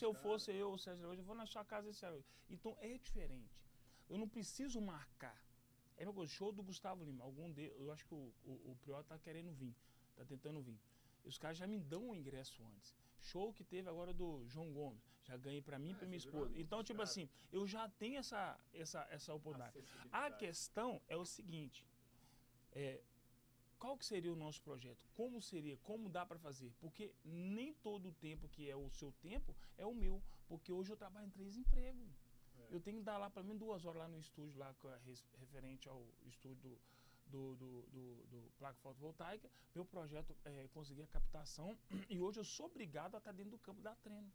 Se eu fosse eu, Sérgio hoje, eu vou na sua casa esse ano. Então é diferente. Eu não preciso marcar. É coisa, show do Gustavo Lima. Algum de, eu acho que o, o, o Prior tá querendo vir, tá tentando vir. Os caras já me dão o ingresso antes. Show que teve agora do João Gomes. Já ganhei para mim e Ah, pra minha esposa. Então, tipo caras. assim, eu já tenho essa, essa, essa oportunidade. A questão é o seguinte: é, qual que seria o nosso projeto? Como seria? Como dá para fazer? Porque nem todo o tempo que é o seu tempo é o meu. Porque hoje eu trabalho em três empregos. É. Eu tenho que dar lá pelo menos duas horas lá no estúdio, lá referente ao estúdio do, do, do, do placa fotovoltaica. Meu projeto é conseguir a captação. E hoje eu sou obrigado a estar dentro do campo dar treino.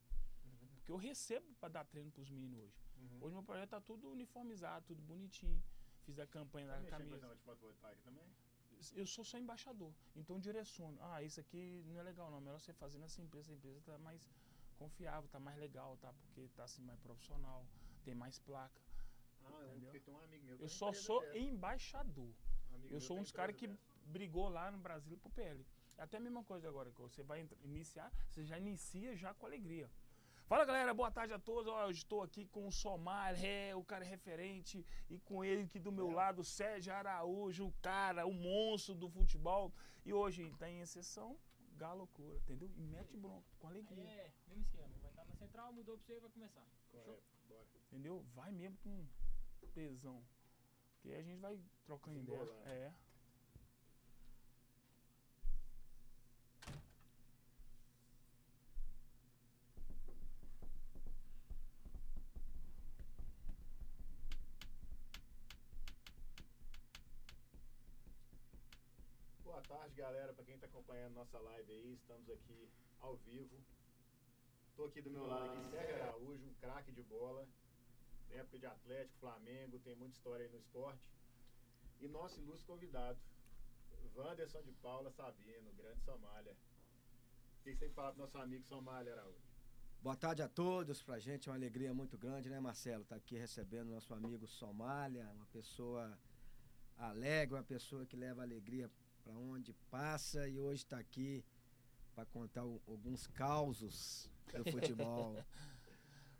Porque eu recebo para dar treino para os meninos hoje. Uhum. Hoje meu projeto tá tudo uniformizado, tudo bonitinho. Fiz a campanha Tá da camisa. fotovoltaica também? Eu sou só embaixador, então direciono. Ah, isso aqui não é legal não, melhor você fazer nessa empresa, a empresa tá mais confiável, tá mais legal, tá? Porque tá assim mais profissional, tem mais placa. Ah, eu Entendeu? tem um amigo meu. Eu tem só sou embaixador. Um Eu sou um tem dos caras que brigou lá no Brasil pro PL. É até a mesma coisa agora, que você vai iniciar, você já inicia já com alegria. Fala galera, boa tarde a todos. Ó, eu estou aqui com o Somar, é, o cara referente, e com ele aqui do meu É. lado, Sérgio Araújo, o cara, o monstro do futebol. E hoje tá em exceção, galo loucura, entendeu? E mete bronca, com Aí alegria, é, mesmo esquema. Vai estar na central, mudou pra você e vai começar. Correto, bora. entendeu? Vai mesmo com tesão. Porque aí a gente vai trocando ideia. É. Boa tarde, galera. Para quem está acompanhando nossa live aí, estamos aqui ao vivo. Estou aqui do meu lado aqui, Sérgio Araújo, um craque de bola, época de Atlético, Flamengo, tem muita história aí no esporte. E nosso ilustre convidado, Wanderson de Paula Sabino, grande Somália. O que você falar pro nosso amigo Somália Araújo? Boa tarde a todos. Pra gente é uma alegria muito grande, né, Marcelo? Tá aqui recebendo nosso amigo Somália, uma pessoa alegre, uma pessoa que leva alegria para onde passa e hoje está aqui para contar o- alguns causos do futebol.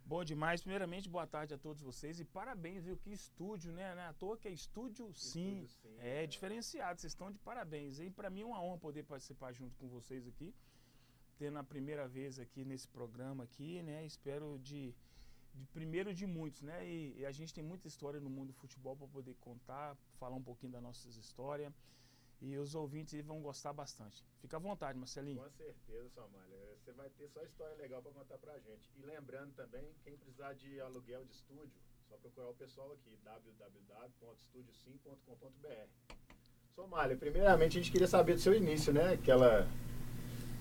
Bom demais. Primeiramente, boa tarde a todos vocês e parabéns, viu? Que estúdio, né? Não é à toa que é estúdio sim. Estúdio Sim, É né? diferenciado, vocês estão de parabéns. E para mim é uma honra poder participar junto com vocês aqui, tendo a primeira vez aqui nesse programa aqui, né? Espero de, de primeiro de muitos, né? E, e a gente tem muita história no mundo do futebol para poder contar, falar um pouquinho das nossas histórias. E os ouvintes vão gostar bastante. Fica à vontade, Marcelinho. Com certeza, Somália. Você vai ter só história legal para contar pra gente. E lembrando também, quem precisar de aluguel de estúdio, só procurar o pessoal aqui, www.estudiosim.com.br. Somália, primeiramente a gente queria saber do seu início, né? Aquela.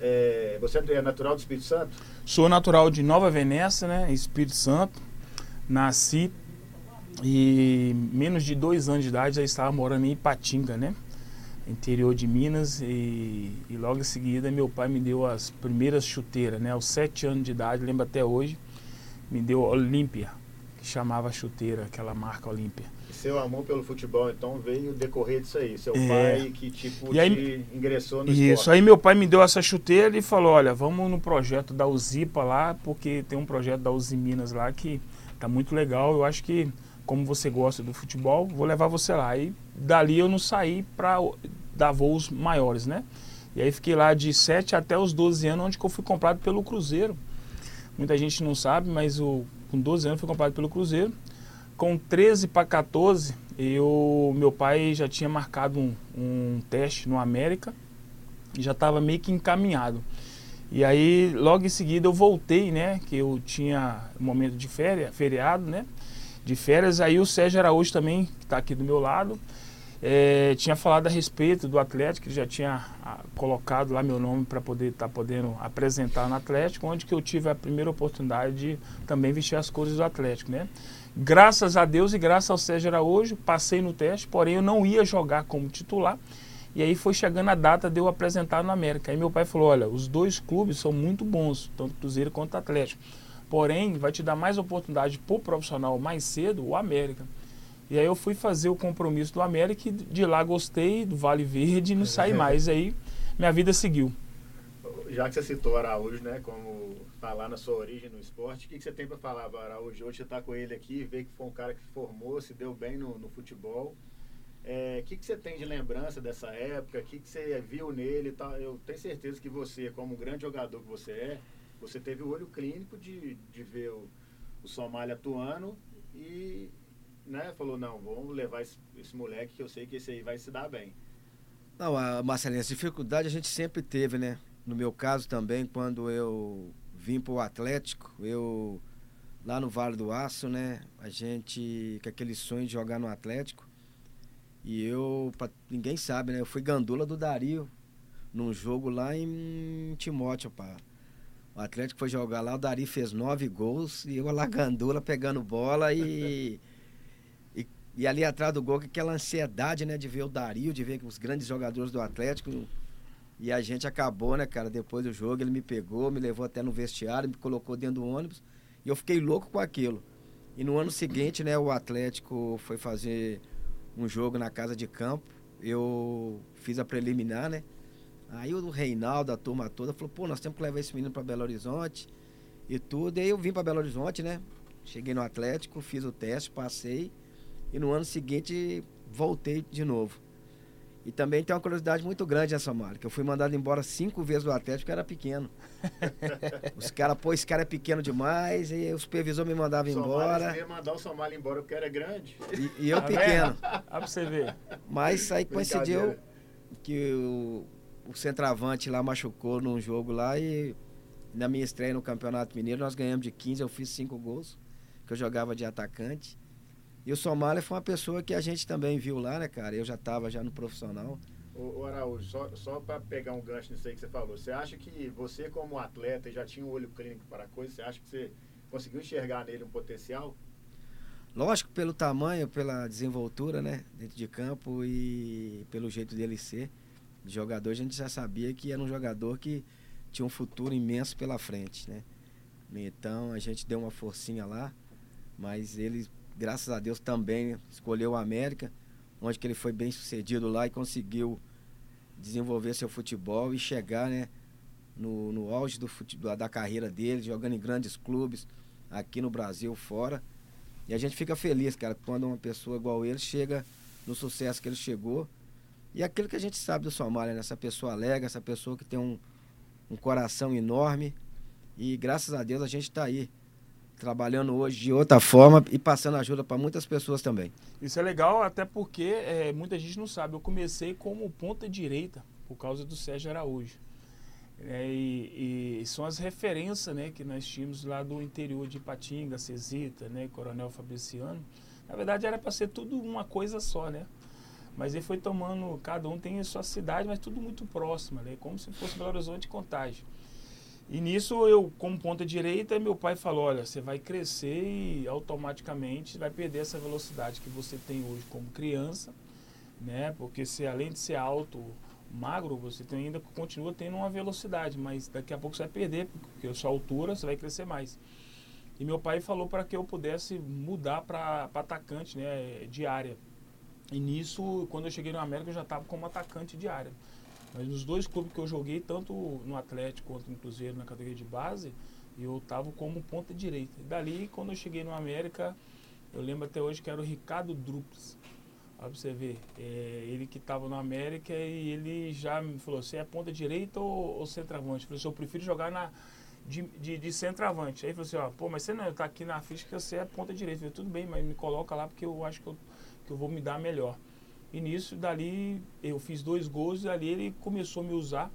é, você é natural do Espírito Santo? Sou natural de Nova Venécia, né? Espírito Santo. Nasci e menos de dois anos de idade já estava morando em Ipatinga, né? Interior de Minas e, e logo em seguida meu pai me deu as primeiras chuteiras, né? Aos sete anos de idade, lembro até hoje, me deu Olímpia, que chamava chuteira, aquela marca Olímpia. E seu amor pelo futebol, então, veio decorrer disso aí. Seu É. pai que, tipo, E aí- te ingressou no Isso, esporte. aí meu pai me deu essa chuteira e falou, olha, vamos no projeto da Uzipa lá, porque tem um projeto da Uzi Minas lá que tá muito legal, eu acho que como você gosta do futebol, vou levar você lá. E dali eu não saí para dar voos maiores, né? E aí fiquei lá de 7 até os 12 anos, onde eu fui comprado pelo Cruzeiro. Muita gente não sabe, mas o, com 12 anos fui comprado pelo Cruzeiro. Com 13 para 14, eu, meu pai já tinha marcado um, um teste no América e já estava meio que encaminhado. E aí, logo em seguida, eu voltei, né? Que eu tinha um momento de férias, feriado, né? De férias. Aí o Sérgio Araújo também, que está aqui do meu lado, eh, tinha falado a respeito do Atlético, ele já tinha ah, colocado lá meu nome para poder estar podendo apresentar no Atlético, onde que eu tive a primeira oportunidade de também vestir as cores do Atlético, né? Graças a Deus e graças ao Sérgio Araújo, passei no teste, porém eu não ia jogar como titular. E aí foi chegando a data de eu apresentar no América. Aí meu pai falou: olha, os dois clubes são muito bons, tanto Cruzeiro quanto Atlético. Porém, vai te dar mais oportunidade pro profissional mais cedo, o América. E aí eu fui fazer o compromisso do América e de lá gostei, do Vale Verde e não saí mais. Aí minha vida seguiu. já que você citou o Araújo, né, como falar na sua origem no esporte, o que, que você tem para falar do Araújo? Hoje você está com ele aqui, vê que foi um cara que se formou, se deu bem no, no futebol. O é, que, que você tem de lembrança dessa época? O que, que você viu nele? Tá? Eu tenho certeza que você, como um grande jogador que você é, você teve o olho clínico de, de ver o, o Somália atuando e né, falou, não, vamos levar esse, esse moleque que eu sei que esse aí vai se dar bem. Não, Marcelinha, essa dificuldade a gente sempre teve, né? No meu caso também, quando eu vim para o Atlético, eu lá no Vale do Aço, né? A gente com aquele sonho de jogar no Atlético. E eu, pra, ninguém sabe, né? Eu fui gandula do Dario num jogo lá em Timóteo, pá. O Atlético foi jogar lá, o Dari fez nove gols e eu lá gandula pegando bola e, e, e, ali atrás do gol, aquela ansiedade, né, de ver o Dario, de ver os grandes jogadores do Atlético. E a gente acabou, né, cara, depois do jogo, ele me pegou, me levou até no vestiário, me colocou dentro do ônibus e eu fiquei louco com aquilo. E no ano seguinte, né, o Atlético foi fazer um jogo na casa de campo. Eu fiz a preliminar, né? Aí o Reinaldo, a turma toda, falou: pô, nós temos que levar esse menino para Belo Horizonte e tudo. E aí eu vim para Belo Horizonte, né? Cheguei no Atlético, fiz o teste, passei. E no ano seguinte voltei de novo. E também tem uma curiosidade muito grande nessa marca. que eu fui mandado embora cinco vezes do Atlético porque era pequeno. Os caras, pô, esse cara é pequeno demais, e o supervisor me mandava embora. Você ia mandar o Somália embora porque era grande. E, e eu tá pequeno. Dá pra você ver. Mas aí coincidiu que o, o centroavante lá machucou num jogo lá e na minha estreia no Campeonato Mineiro nós ganhamos de 15, eu fiz cinco gols, que eu jogava de atacante. E o Somália foi uma pessoa que a gente também viu lá, né, cara? Eu já estava já no profissional. O, o Araújo, só, só para pegar um gancho nisso aí que você falou, você acha que você, como atleta, já tinha um olho clínico para a coisa? Você acha que você conseguiu enxergar nele um potencial? Lógico, pelo tamanho, pela desenvoltura, né, dentro de campo e pelo jeito dele ser jogador, a gente já sabia que era um jogador que tinha um futuro imenso pela frente, né? Então a gente deu uma forcinha lá, mas ele, graças a Deus, também escolheu o América, onde que ele foi bem sucedido lá e conseguiu desenvolver seu futebol e chegar, né, no, no auge do futebol, da carreira dele, jogando em grandes clubes aqui no Brasil, fora. E a gente fica feliz, cara, quando uma pessoa igual ele chega no sucesso que ele chegou e aquilo que a gente sabe do Somália, né? essa pessoa alegre, essa pessoa que tem um, um coração enorme. E graças a Deus a gente está aí, trabalhando hoje de outra forma e passando ajuda para muitas pessoas também. Isso é legal, até porque é, muita gente não sabe. Eu comecei como ponta direita, por causa do Sérgio Araújo. É, e, e, são as referências né, que nós tínhamos lá do interior de Ipatinga, Cesita, né, Coronel Fabriciano. Na verdade era para ser tudo uma coisa só, né? Mas ele foi tomando, cada um tem a sua cidade, mas tudo muito próximo, né? como se fosse Belo Horizonte Contagem. E nisso eu, como ponta direita, meu pai falou, olha, você vai crescer e automaticamente vai perder essa velocidade que você tem hoje como criança, né? Porque se além de ser alto, magro, você tem, ainda continua tendo uma velocidade, mas daqui a pouco você vai perder, porque a sua altura você vai crescer mais. E meu pai falou para que eu pudesse mudar para atacante, né, de área. E nisso, quando eu cheguei no América, eu já estava como atacante de área. Mas nos dois clubes que eu joguei, tanto no Atlético quanto no Cruzeiro, na categoria de base, eu estava como ponta direita. E dali, quando eu cheguei no América, eu lembro até hoje que era o Ricardo Drups. Olha pra você ver. É, ele que estava no América e ele já me falou: você é ponta direita ou, ou centroavante? Eu falei assim: eu prefiro jogar na, de, de, de centroavante. Aí ele falou assim: ó, pô, mas você não está aqui na ficha que você é ponta direita. Eu falei: tudo bem, mas me coloca lá porque eu acho que eu que eu vou me dar melhor. E nisso, dali, eu fiz dois gols e ali ele começou a me usar.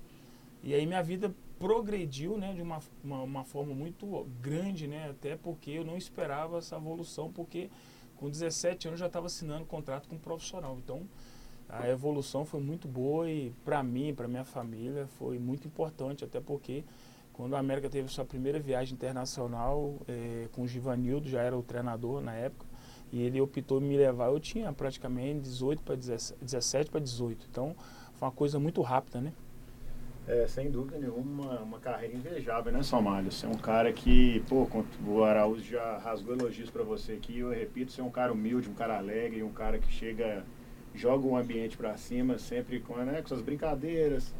E aí minha vida progrediu, né, de uma, uma, uma, forma muito grande, né, até porque eu não esperava essa evolução, porque com 17 anos já estava assinando contrato com um profissional. Então, a evolução foi muito boa e para mim, para minha família, foi muito importante, até porque quando a América teve sua primeira viagem internacional é, com o Givanildo, já era o treinador na época, e ele optou me levar. Eu tinha praticamente 18 para 17 para 18. Então foi uma coisa muito rápida, né? É, sem dúvida nenhuma, uma, uma carreira invejável, né, Somália? Você é um cara que, pô, o Araújo já rasgou elogios para você aqui. Eu repito, você é um cara humilde, um cara alegre, um cara que chega, joga o ambiente para cima, sempre com, né, com suas brincadeiras,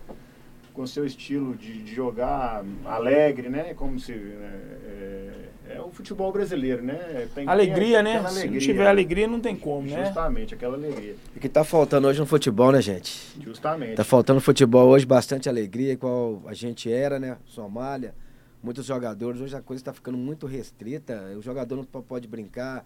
com seu estilo de, de jogar alegre, né? Como se é, é, é o futebol brasileiro, né? Tem, Alegria, tem né? aquela Se não alegria. tiver alegria, não tem como, né? Justamente, aquela alegria. O que tá faltando hoje no futebol, né, gente? Justamente. Tá faltando no futebol hoje bastante alegria, igual a gente era, né? Somália, muitos jogadores. Hoje a coisa tá ficando muito restrita. O jogador não po- pode brincar,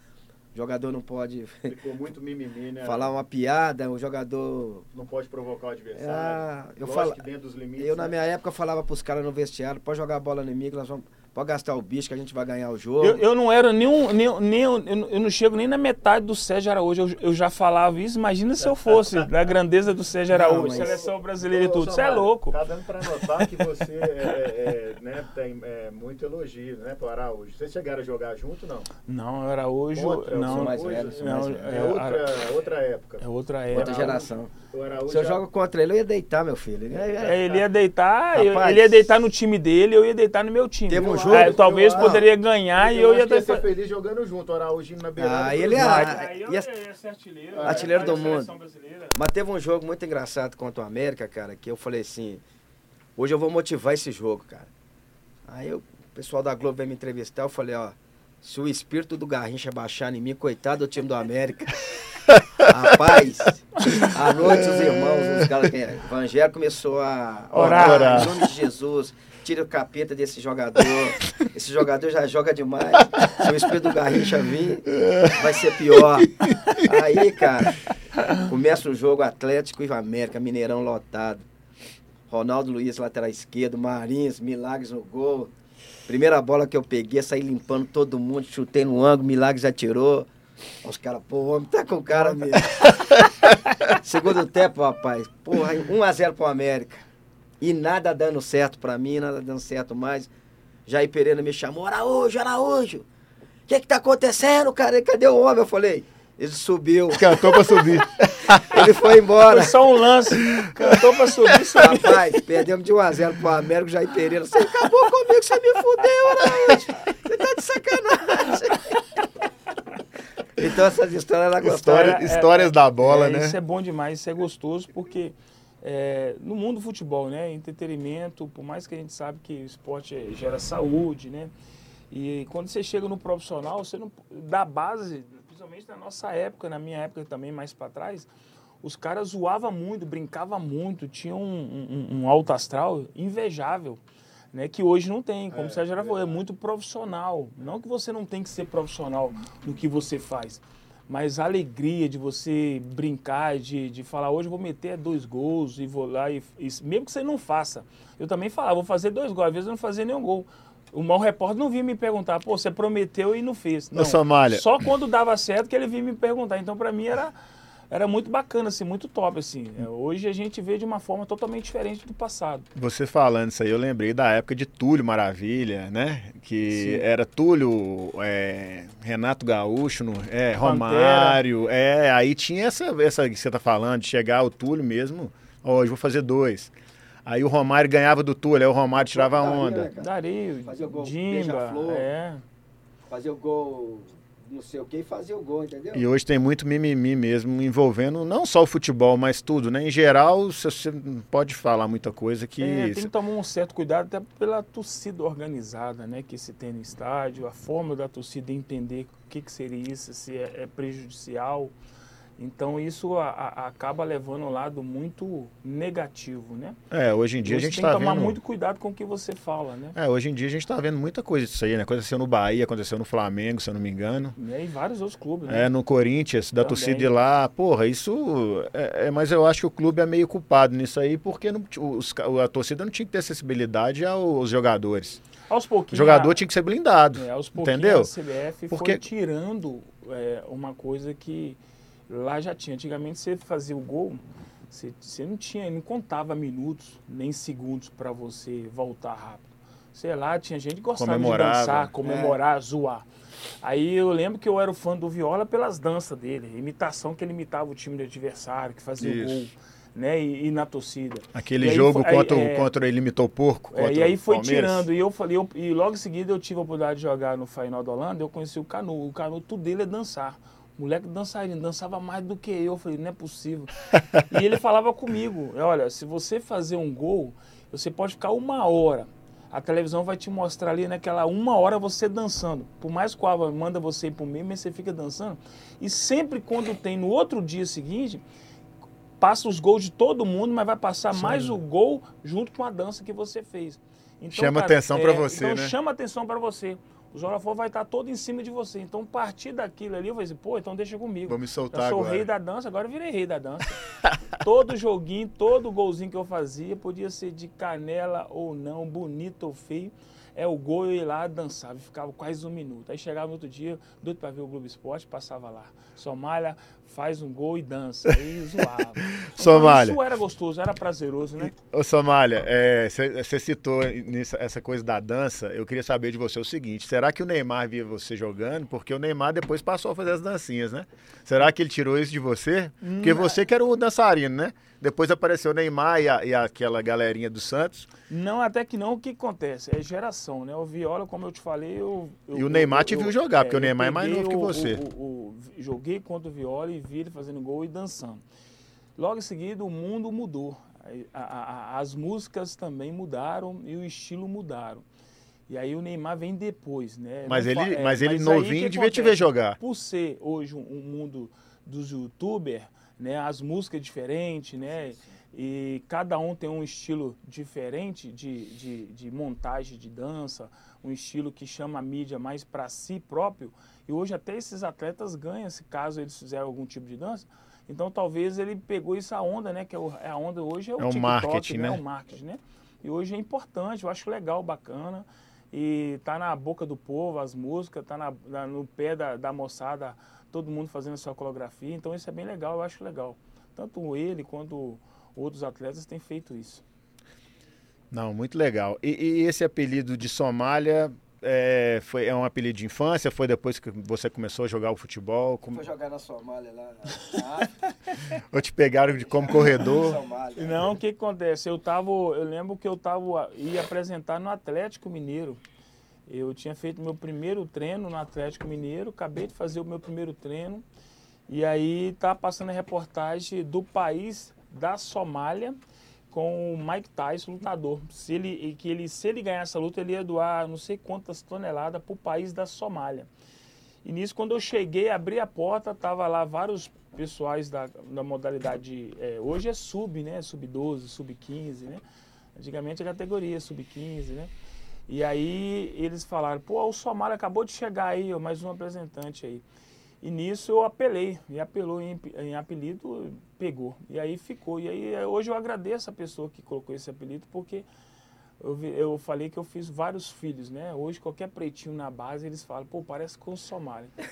o jogador não pode Ficou muito mimimi, né? falar uma piada, o jogador. Não pode provocar o adversário. Ah, eu falo- que dentro dos limites. Eu, na né? minha época, falava pros caras no vestiário: pode jogar a bola mim, que nós vamos. Pode gastar o bicho que a gente vai ganhar o jogo. Eu, eu não era nenhum, nenhum, nenhum eu, não- eu não chego nem na metade do Sérgio Araújo. Eu, eu já falava isso. Imagina se eu fosse da grandeza do Sérgio Não, Araújo, mas- seleção brasileira e tudo. Você é louco. Tá dando pra notar que você é, é, né, tem é, muito elogio, né, pro Araújo. Vocês chegaram a jogar junto, não? Não, Araújo. Outra, não, mais velho, não, mais velho. É, é, outra, outra época. é outra Outra época. geração. Se eu já- jogo contra ele, eu ia deitar, meu filho. Ele- É, ele ia deitar, eu- Rapaz. ele ia deitar no time dele, eu ia deitar no meu time. Teve um Eu- jogo- é, talvez eu- poderia ganhar e eu eu ia que ia ser feliz jogando junto, o Araújo indo na beirada. Ah, do ele é- cruzado. Ah, Aí eu e a- ia ser artilheiro. artilheiro do da mundo. Mas teve um jogo muito engraçado contra o América, cara, que eu falei assim, hoje eu vou motivar esse jogo, cara. Aí eu- o pessoal da Globo veio me entrevistar, eu falei, ó, se o espírito do Garrincha baixar em mim, coitado do time do América. Rapaz, à noite os irmãos, os caras, é? Evangelho começou a Orar. orar, em nome de Jesus, tira o capeta desse jogador, esse jogador já joga demais, se o espírito do Garrincha vir, vai ser pior. Aí, cara, começa o jogo Atlético e América, Mineirão lotado. Ronaldo Luiz, lateral esquerdo, Marins, Milagres no gol. Primeira bola que eu peguei, saí limpando todo mundo, chutei no ângulo, Milagres atirou. Os caras, pô, o homem tá com cara mesmo. Segundo tempo, rapaz, porra, 1x0 pro América. E nada dando certo pra mim, nada dando certo mais. Jair Pereira me chamou, Araújo, Araújo. O que que tá acontecendo, cara? Cadê o homem? Eu falei, ele subiu. Cantou pra subir. Ele foi embora. Foi só um lance. Cantou pra subir, subiu. Rapaz, perdemos de 1x0 pro Américo, Jair Pereira. Você acabou comigo, você me fudeu, Araújo. Você tá de sacanagem. Então essas histórias ela gostava. História- É, histórias da bola, é, né? Isso é bom demais, isso é gostoso, porque é, no mundo do futebol, né? Entretenimento, por mais que a gente sabe que o esporte é- gera saúde, né? E quando você chega no profissional, você não. Da base, na nossa época, na minha época também, mais para trás, os caras zoavam muito, brincavam muito, tinham um, um- um alto astral invejável. Né, que hoje não tem, como É, você já falou, é muito profissional. Não que você não tem que ser profissional no que você faz, mas a alegria de você brincar, de, de falar, hoje eu vou meter dois gols e vou lá e, e mesmo que você não faça. Eu também falava, vou fazer dois gols, às vezes eu não fazia nenhum gol. O mau repórter não vinha me perguntar, pô, você prometeu e não fez. Não, Somália. Só quando dava certo que ele vinha me perguntar. Então, para mim, era, era muito bacana, assim, muito top, assim. É, Hoje a gente vê de uma forma totalmente diferente do passado. Você falando isso aí, eu lembrei da época de Túlio Maravilha, né? Que Sim. era Túlio, é, Renato Gaúcho, no- é, Romário. É, aí tinha essa, essa que você tá falando, de chegar o Túlio mesmo. Hoje vou fazer dois. Aí o Romário ganhava do Túlio, aí o Romário tirava a né, onda. cara? Dario, Fazia o gol, Dimba, é. Fazer o gol, não sei o que, e fazer o gol, entendeu? E hoje tem muito mimimi mesmo, envolvendo não só o futebol, mas tudo, né? Em geral, você você não pode falar muita coisa que. É, tem que tomar um certo cuidado até pela torcida organizada, né, que se tem no estádio, a forma da torcida entender o que, que seria isso, se é, é prejudicial. Então isso a- a- acaba levando um lado muito negativo, né? É, hoje em dia a gente tem tá que tomar vendo. muito cuidado com o que você fala, né? É, hoje em dia a gente tá vendo muita coisa disso aí, né? Aconteceu no Bahia, aconteceu no Flamengo, se eu não me engano. E vários outros clubes, né? É, no Corinthians, da Também. torcida ir lá. Porra, isso. É, é- mas eu acho que o clube é meio culpado nisso aí, porque não- os a torcida não tinha que ter acessibilidade aos jogadores. Aos O pouquinhos. jogador a- tinha que ser blindado. É, aos pouquinhos entendeu? a CBF Porque- foi tirando é, uma coisa que lá já tinha. Antigamente você fazia o gol, você, você não tinha, não contava minutos nem segundos para você voltar rápido. Sei lá, tinha gente que gostava Comemorava. de dançar, comemorar, zoar. Aí eu lembro que eu era o fã do Viola pelas danças dele, imitação que ele imitava o time do adversário, que fazia o Isso. gol, né? E, e na torcida. Aquele aí jogo aí, contra, o- é, contra ele imitou o porco. é, e aí o foi Palmeiras. tirando. E eu falei, eu- e logo em seguida eu tive a oportunidade de jogar no Final da Holanda, eu conheci o Canu. O Canu, tudo dele é dançar. Moleque dançarino, dançava mais do que eu. Eu falei, não é possível. e ele falava comigo, olha, se você fazer um gol, Você pode ficar uma hora. A televisão vai te mostrar ali naquela uma hora você dançando. Por mais que o Ava manda você ir pro meio, mas você fica dançando. E sempre quando tem no outro dia seguinte, passa os gols de todo mundo, mas vai passar mais o gol junto com a dança que você fez. Então, Chama atenção pra você, então né? chama atenção para você. O Zorafor vai estar todo em cima de você. Então, partir daquilo ali, eu vou dizer, pô, então deixa comigo. Vou me Eu soltar sou o agora. rei da dança, agora eu virei rei da dança. todo joguinho, todo golzinho que eu fazia, podia ser de canela ou não, bonito ou feio. É o gol, eu ia lá, dançava, e ficava quase um minuto. Aí chegava no outro dia, doido pra ver o Globo Esporte, passava lá. Somália faz um gol e dança. Aí zoava. Somália. Isso era gostoso, era prazeroso, né? Ô Somália, você citou nisso- essa coisa da dança. Eu queria saber de você o seguinte: será que o Neymar via você jogando? Porque o Neymar depois passou a fazer as dancinhas, né? Será que ele tirou isso de você? Porque você que era o dançarino, né? Depois apareceu o Neymar e, a- e aquela galerinha do Santos. Não, até que não, o que acontece? É geração, né? O Viola, como eu te falei, eu... eu- E o Neymar eu- te viu jogar, porque o Neymar é mais novo que você. o- o- joguei contra o Viola e vi ele fazendo gol e dançando. Logo em seguida, o mundo mudou. A- a- as músicas também mudaram e o estilo mudaram. E aí o Neymar vem depois, né? Mas Não fa- ele, é, mas ele aí novinho devia te ver jogar. por ser hoje um, um mundo dos youtubers, né, as músicas diferentes, né, e cada um tem um estilo diferente de, de, de montagem de dança, um estilo que chama a mídia mais para si próprio, e hoje até esses atletas ganham, se caso eles fizerem algum tipo de dança, então talvez ele pegou essa onda, né, que é é a onda hoje é o, É o TikTok, marketing, né, né? o marketing, né, e hoje é importante, eu acho legal, bacana, e tá na boca do povo as músicas, tá na, na- no pé da, da moçada, todo mundo fazendo a sua coreografia, então isso é bem legal, eu acho legal. Tanto ele quanto outros atletas têm feito isso. Não, muito legal. E, e esse apelido de Somália é, foi, é um apelido de infância? Foi depois que você começou a jogar o futebol? Como, Foi jogar na Somália lá na ou te pegaram de como corredor? Somália. Não, o que, que acontece? Eu tava, eu lembro que eu tava ia apresentar no Atlético Mineiro. Eu tinha feito meu primeiro treino no Atlético Mineiro, acabei de fazer o meu primeiro treino. E aí tá passando a reportagem do país da Somália com o Mike Tyson, lutador. Se ele, que ele, se ele ganhar essa luta, ele ia doar não sei quantas toneladas para o país da Somália. E nisso, quando eu cheguei, abri a porta, tava lá vários pessoais da, da modalidade. é, hoje é sub, né? Sub 12, sub 15, né? Antigamente a categoria sub 15, né? E aí eles falaram, pô, o Somália acabou de chegar aí, mais um representante aí. E nisso eu apelei, e apelou em, em apelido, pegou. E aí ficou. E aí eh, hoje eu agradeço a pessoa que colocou esse apelido, porque eu, vi- eu falei que eu fiz vários filhos, né? Hoje qualquer pretinho na base, eles falam, pô, parece com o Somália.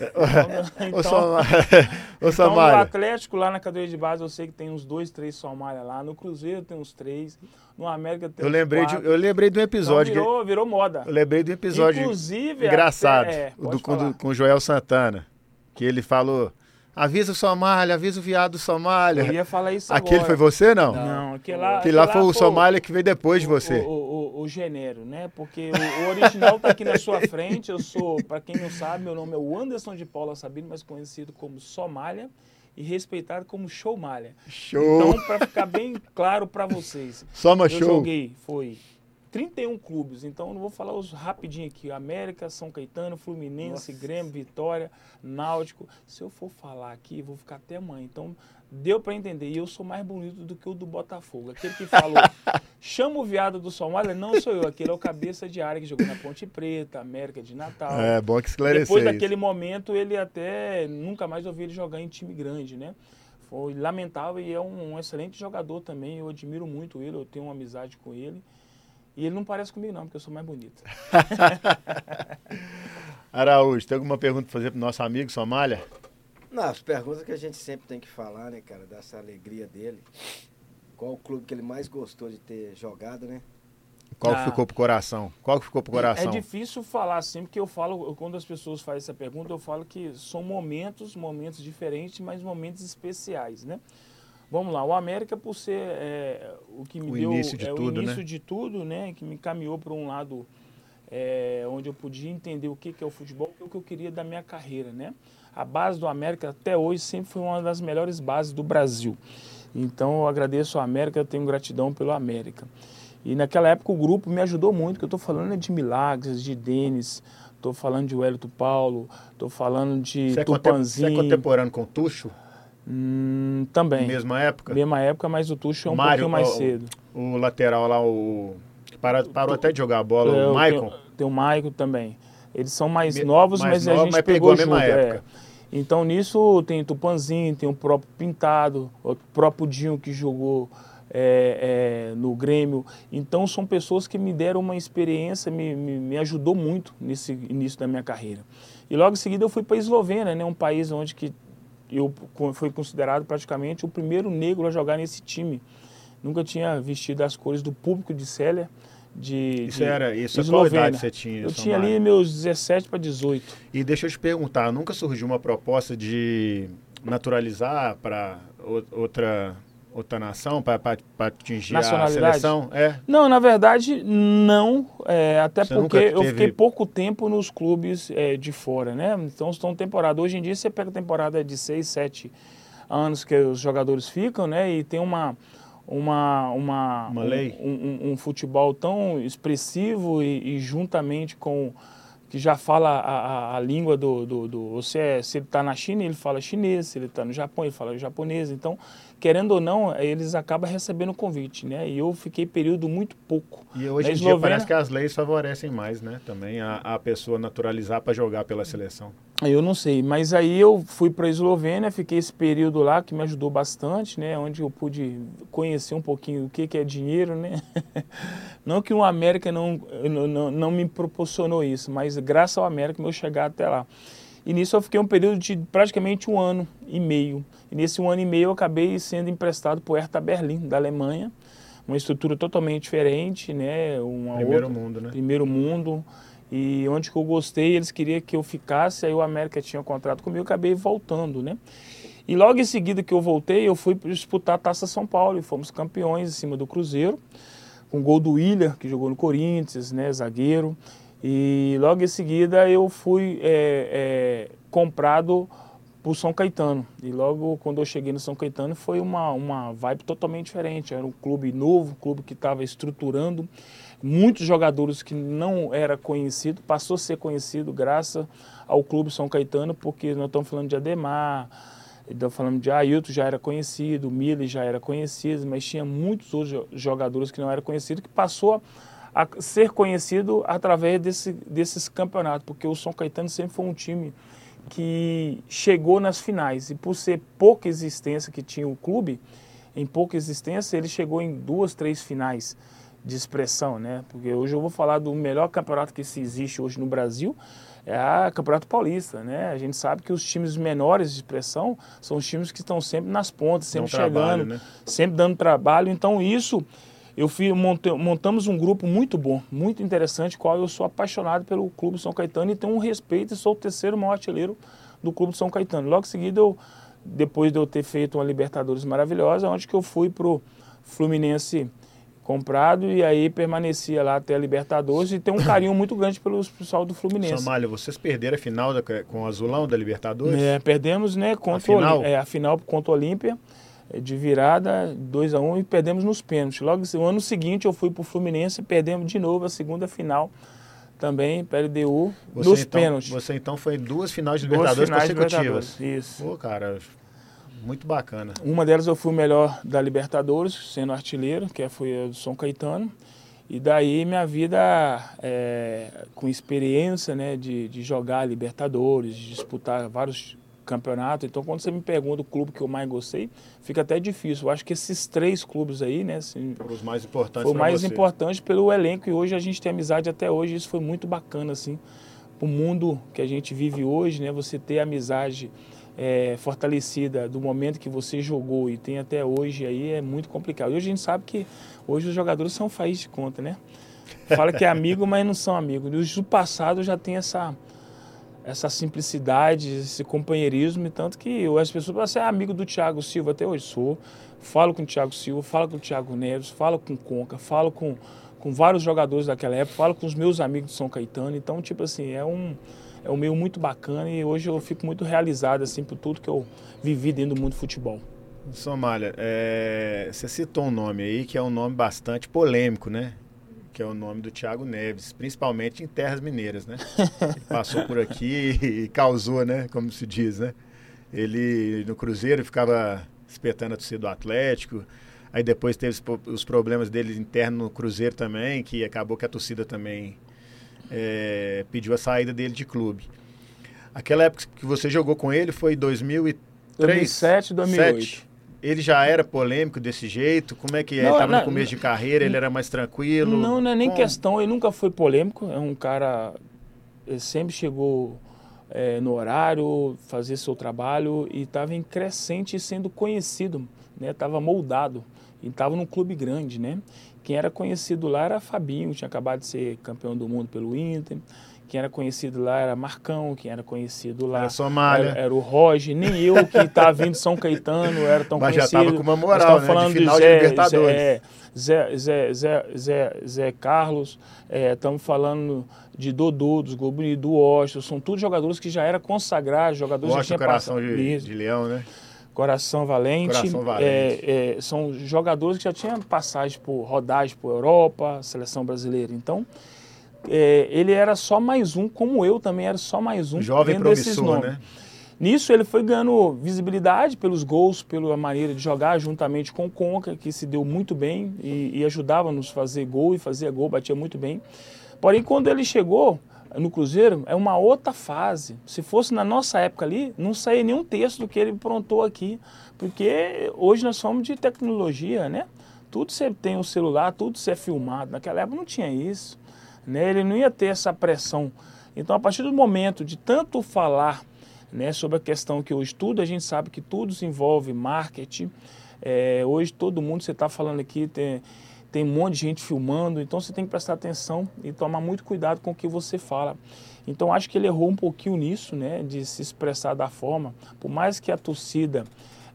Então, Ô, Somália, ô, então, no Somália, Atlético, lá na cadeia de base, eu sei que tem uns dois, três Somália lá. No Cruzeiro tem uns três. No América tem eu uns lembrei, de, eu lembrei de um Então, episódio. que- virou, virou moda. eu lembrei de um episódio Inclusive, engraçado até- é, o do, com, do- com o Joel Santana. Que ele falou: avisa o Somália, avisa o viado do Somália. Eu ia falar isso Aquele agora. foi você, não? Não, aquele lá, Aquele lá foi o Somália que veio depois de o- você. O, o, o, o gênero, né? Porque o, o original tá aqui na sua frente. Eu sou, para quem não sabe, meu nome é o Anderson de Paula Sabino, mais conhecido como Somália e respeitado como Showmalha. Show! Então, para ficar bem claro para vocês, Soma eu show! joguei, foi 31 clubes, então eu não vou falar os rapidinho aqui. América, São Caetano, Fluminense, Nossa. Grêmio, Vitória, Náutico. Se eu for falar aqui, vou ficar até amanhã. Então, deu para entender. E eu sou mais bonito do que o do Botafogo. Aquele que falou, chama o viado do Somália, não sou eu. Aquele é o cabeça de área que jogou na Ponte Preta, América de Natal. É bom que esclarecer Depois isso. daquele momento, ele até nunca mais ouvi ele jogar em time grande, né? Foi lamentável e é um, um excelente jogador também. Eu admiro muito ele, eu tenho uma amizade com ele. E ele não parece comigo, não, porque eu sou mais bonito. Araújo, tem alguma pergunta pra fazer pro nosso amigo Somália? Não, as perguntas que a gente sempre tem que falar, né, cara, dessa alegria dele. Qual o clube que ele mais gostou de ter jogado, né? Qual que Ah. ficou pro coração? Qual que ficou pro É coração? difícil falar assim, porque eu falo, eu- quando as pessoas fazem essa pergunta, eu falo que são momentos, momentos diferentes, mas momentos especiais, né? Vamos lá, o América, por ser é, o que me O deu início de é, tudo, o início né? de tudo, né? Que me caminhou para um lado é, onde eu podia entender o que, que é o futebol, o que eu queria da minha carreira, né? A base do América até hoje sempre foi uma das melhores bases do Brasil. Então eu agradeço ao América, eu tenho gratidão pelo América. E naquela época o grupo me ajudou muito, que eu estou falando é de Milagres, de Denis, estou falando de Wellington Paulo, estou falando de Você é, contem- você é Tupanzinho. contemporâneo com o Tuxo? Hum, também. Mesma época? Mesma época, mas o Tuxo é um Mário, pouquinho mais ó, cedo. O lateral lá, o. para- parou até de jogar bola, É, o Maicon. Tem o Maicon também. Eles são mais Me- novos, mais mas a novo, gente mas pegou, pegou a mesma junto. é. época. Então nisso tem Tupanzinho, tem o próprio Pintado, o próprio Dinho que jogou é, é, no Grêmio. Então são pessoas que me deram uma experiência, me, me, me ajudou muito nesse início da minha carreira. E logo em seguida eu fui para a Eslovênia, né, um país onde que eu fui considerado praticamente o primeiro negro a jogar nesse time. Nunca tinha vestido as cores do público de Célia. De, Isso de era. Isso é qual idade você tinha? Eu tinha ali meus 17 para 18. E deixa eu te perguntar, nunca surgiu uma proposta de naturalizar para outra, outra nação, para atingir a seleção? É. Não, na verdade, não. é, até Você porque nunca eu teve- fiquei pouco tempo nos clubes é, de fora, né? Então, estão temporada. Hoje em dia, você pega temporada de 6, 7 anos que os jogadores ficam, né? E tem uma. Uma, uma, Uma um- lei. Um, um- um futebol tão expressivo e, e juntamente com que já fala a, a, a língua do, do, do você é- se ele está na China ele fala chinês se ele está no Japão ele fala japonês então querendo ou não eles acabam recebendo o convite né e eu fiquei período muito pouco E hoje Na em dia parece que as leis favorecem mais, né? Também a, a pessoa naturalizar para jogar pela seleção. Eu não sei, mas aí eu fui para a Eslovênia, fiquei esse período lá que me ajudou bastante, né? Onde eu pude conhecer um pouquinho o que, que é dinheiro, né? Não que o América não, não, não- não me proporcionou isso, mas graças ao América eu chegar até lá. E nisso eu fiquei um período de praticamente um ano e meio. E nesse um ano e meio eu acabei sendo emprestado para o Hertha Berlim, da Alemanha. Uma estrutura totalmente diferente, né? Uma Primeiro outra, mundo, né? primeiro mundo. E onde que eu gostei, eles queriam que eu ficasse, aí o América tinha um contrato comigo, eu acabei voltando, né? E logo em seguida que eu voltei, eu fui disputar a Taça São Paulo e fomos campeões em cima do Cruzeiro, com gol do William, que jogou no Corinthians, né, zagueiro. E logo em seguida eu fui é, é, comprado por São Caetano. E logo quando eu cheguei no São Caetano foi uma, uma vibe totalmente diferente. Era um clube novo, um clube que estava estruturando. Muitos jogadores que não era conhecido, passou a ser conhecido graças ao Clube São Caetano, porque nós estamos falando de Ademar, estamos falando de Ailton, já era conhecido, Miller já era conhecido, mas tinha muitos outros jo- jogadores que não eram conhecidos, que passou a ser conhecido através desse, desses campeonatos, porque o São Caetano sempre foi um time que chegou nas finais e por ser pouca existência que tinha o clube, em pouca existência ele chegou em duas, três finais de expressão, né? Porque hoje eu vou falar do melhor campeonato que se existe hoje no Brasil, é a Campeonato Paulista, né? A gente sabe que os times menores de expressão são os times que estão sempre nas pontas, sempre trabalho, chegando, né? sempre dando trabalho. Então isso eu montei- montamos um grupo muito bom, muito interessante, qual eu sou apaixonado pelo Clube São Caetano e tenho um respeito e sou o terceiro maior artilheiro do Clube São Caetano. Logo em seguida, eu, depois de eu ter feito uma Libertadores maravilhosa, onde que eu fui pro Fluminense comprado e aí permanecia lá até a Libertadores e tenho um carinho muito grande pelo pessoal do Fluminense. Somália, vocês perderam a final da- com o Azulão da Libertadores? É, perdemos, né, contra A final? o é, a final contra o Olímpia, de virada, 2 a 1 e perdemos nos pênaltis. Logo no ano seguinte eu fui para o Fluminense e perdemos de novo a segunda final também, para LDU, Você, nos então, pênaltis. Você então foi em duas finais de Libertadores finais de consecutivas. Libertadores, Isso. Pô, cara, muito bacana. Uma delas eu fui o melhor da Libertadores, sendo artilheiro, que foi a do São Caetano. E daí minha vida é, com experiência né, de, de jogar Libertadores, de disputar vários campeonatos. Então quando você me pergunta o clube que eu mais gostei, fica até difícil. Eu acho que esses três clubes aí, né? assim, Foram os mais importantes foi o mais você. importante pelo elenco e hoje a gente tem amizade até hoje. Isso foi muito bacana, assim. O mundo que a gente vive hoje, né? Você ter amizade é, fortalecida do momento que você jogou e tem até hoje aí é muito complicado. Hoje a gente sabe que hoje os jogadores são faíscas de conta, né? Fala que é amigo, mas não são amigos. Os do passado já tem essa essa simplicidade, esse companheirismo, e tanto que as pessoas falam, você é amigo do Thiago Silva até hoje? Sou. Falo com o Thiago Silva, falo com o Thiago Neves, falo com o Conca, falo com, com vários jogadores daquela época, falo com os meus amigos de São Caetano. Então, tipo assim, é um, é um meio muito bacana e hoje eu fico muito realizado assim por tudo que eu vivi dentro do mundo do futebol. Somália, é, você citou um nome aí que é um nome bastante polêmico, né? Que é o nome do Thiago Neves, principalmente em terras mineiras, né? Ele passou por aqui e causou, né? Como se diz, né? Ele no Cruzeiro ficava espetando a torcida do Atlético. Aí depois teve os, problemas dele interno no Cruzeiro também, que acabou que a torcida também é, pediu a saída dele de clube. Aquela época que você jogou com ele foi 2003? 2007, 2008. 7. Ele já era polêmico desse jeito? Como é que é? Não, ele estava não, no começo de carreira, ele era mais tranquilo? Não, não é nem Como? questão, ele nunca foi polêmico, é um cara, ele sempre chegou é, no horário, fazia seu trabalho e estava em crescente sendo conhecido, né? Estava moldado e estava num clube grande, né? Quem era conhecido lá era Fabinho, tinha acabado de ser campeão do mundo pelo Inter. Quem era conhecido lá era Marcão, quem era conhecido lá Era Somália. era, era o Roger, nem eu que estava vindo de São Caetano era tão Mas já conhecido. tava com uma moral, né? De falando final de Zé, Libertadores. Zé, Zé, Zé, Zé, Zé, Zé Carlos, estamos falando de Dodô, dos Globo e do Washington, são todos jogadores que já eram consagrados, jogadores Gosta que já tinham coração passado. de, de leão, né? Coração Valente. Coração Valente. É, é, são jogadores que já tinham passagem por rodagem por Europa, seleção brasileira. Então, é, ele era só mais um, como eu também era só mais um. Jovem promissor, nomes. né? Nisso ele foi ganhando visibilidade pelos gols, pela maneira de jogar, juntamente com o Conca, que se deu muito bem e, e ajudava a nos fazer gol e fazia gol, batia muito bem. Porém, quando ele chegou no Cruzeiro, é uma outra fase. Se fosse na nossa época ali, não saía nenhum texto do que ele prontou aqui, porque hoje nós somos de tecnologia, né? Tudo você tem um celular, tudo você é filmado. Naquela época não tinha isso, né? Ele não ia ter essa pressão. Então, a partir do momento de tanto falar né, sobre a questão que hoje tudo, a gente sabe que tudo se envolve marketing. É, hoje todo mundo, você está falando aqui, tem, tem um monte de gente filmando, então você tem que prestar atenção e tomar muito cuidado com o que você fala. Então acho que ele errou um pouquinho nisso, né, de se expressar da forma, por mais que a torcida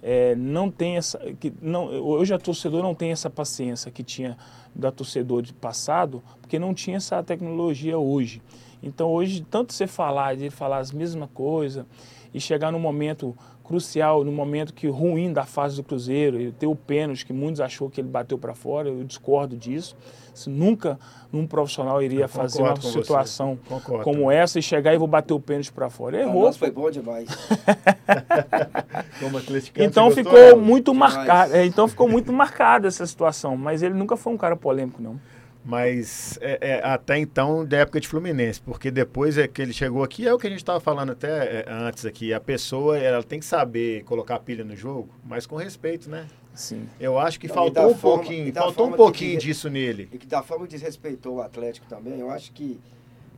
é, não tenha essa, que não, hoje a torcedor não tem essa paciência que tinha da torcedor de passado, porque não tinha essa tecnologia hoje. Então hoje, tanto você falar, de falar as mesmas coisas e chegar no momento crucial, no momento que ruim da fase do Cruzeiro, e ter o pênalti que muitos achou que ele bateu para fora, eu discordo disso. Isso nunca um profissional iria fazer uma situação como essa e chegar e vou bater o pênalti para fora. Pra Errou. nós foi bom demais. Como atleticano, Então você ficou gostou? muito Demais. marcado, é, então ficou muito marcada essa situação, mas ele nunca foi um cara polêmico não. Mas é, é, até então, da época de Fluminense, porque depois é que ele chegou aqui, é o que a gente estava falando até é, antes aqui. A pessoa ela tem que saber colocar pilha no jogo, mas com respeito, né? Sim. Eu acho que Não, faltou um forma- pouquinho, faltou um pouquinho que- disso nele. E que da forma que desrespeitou o Atlético também, eu acho que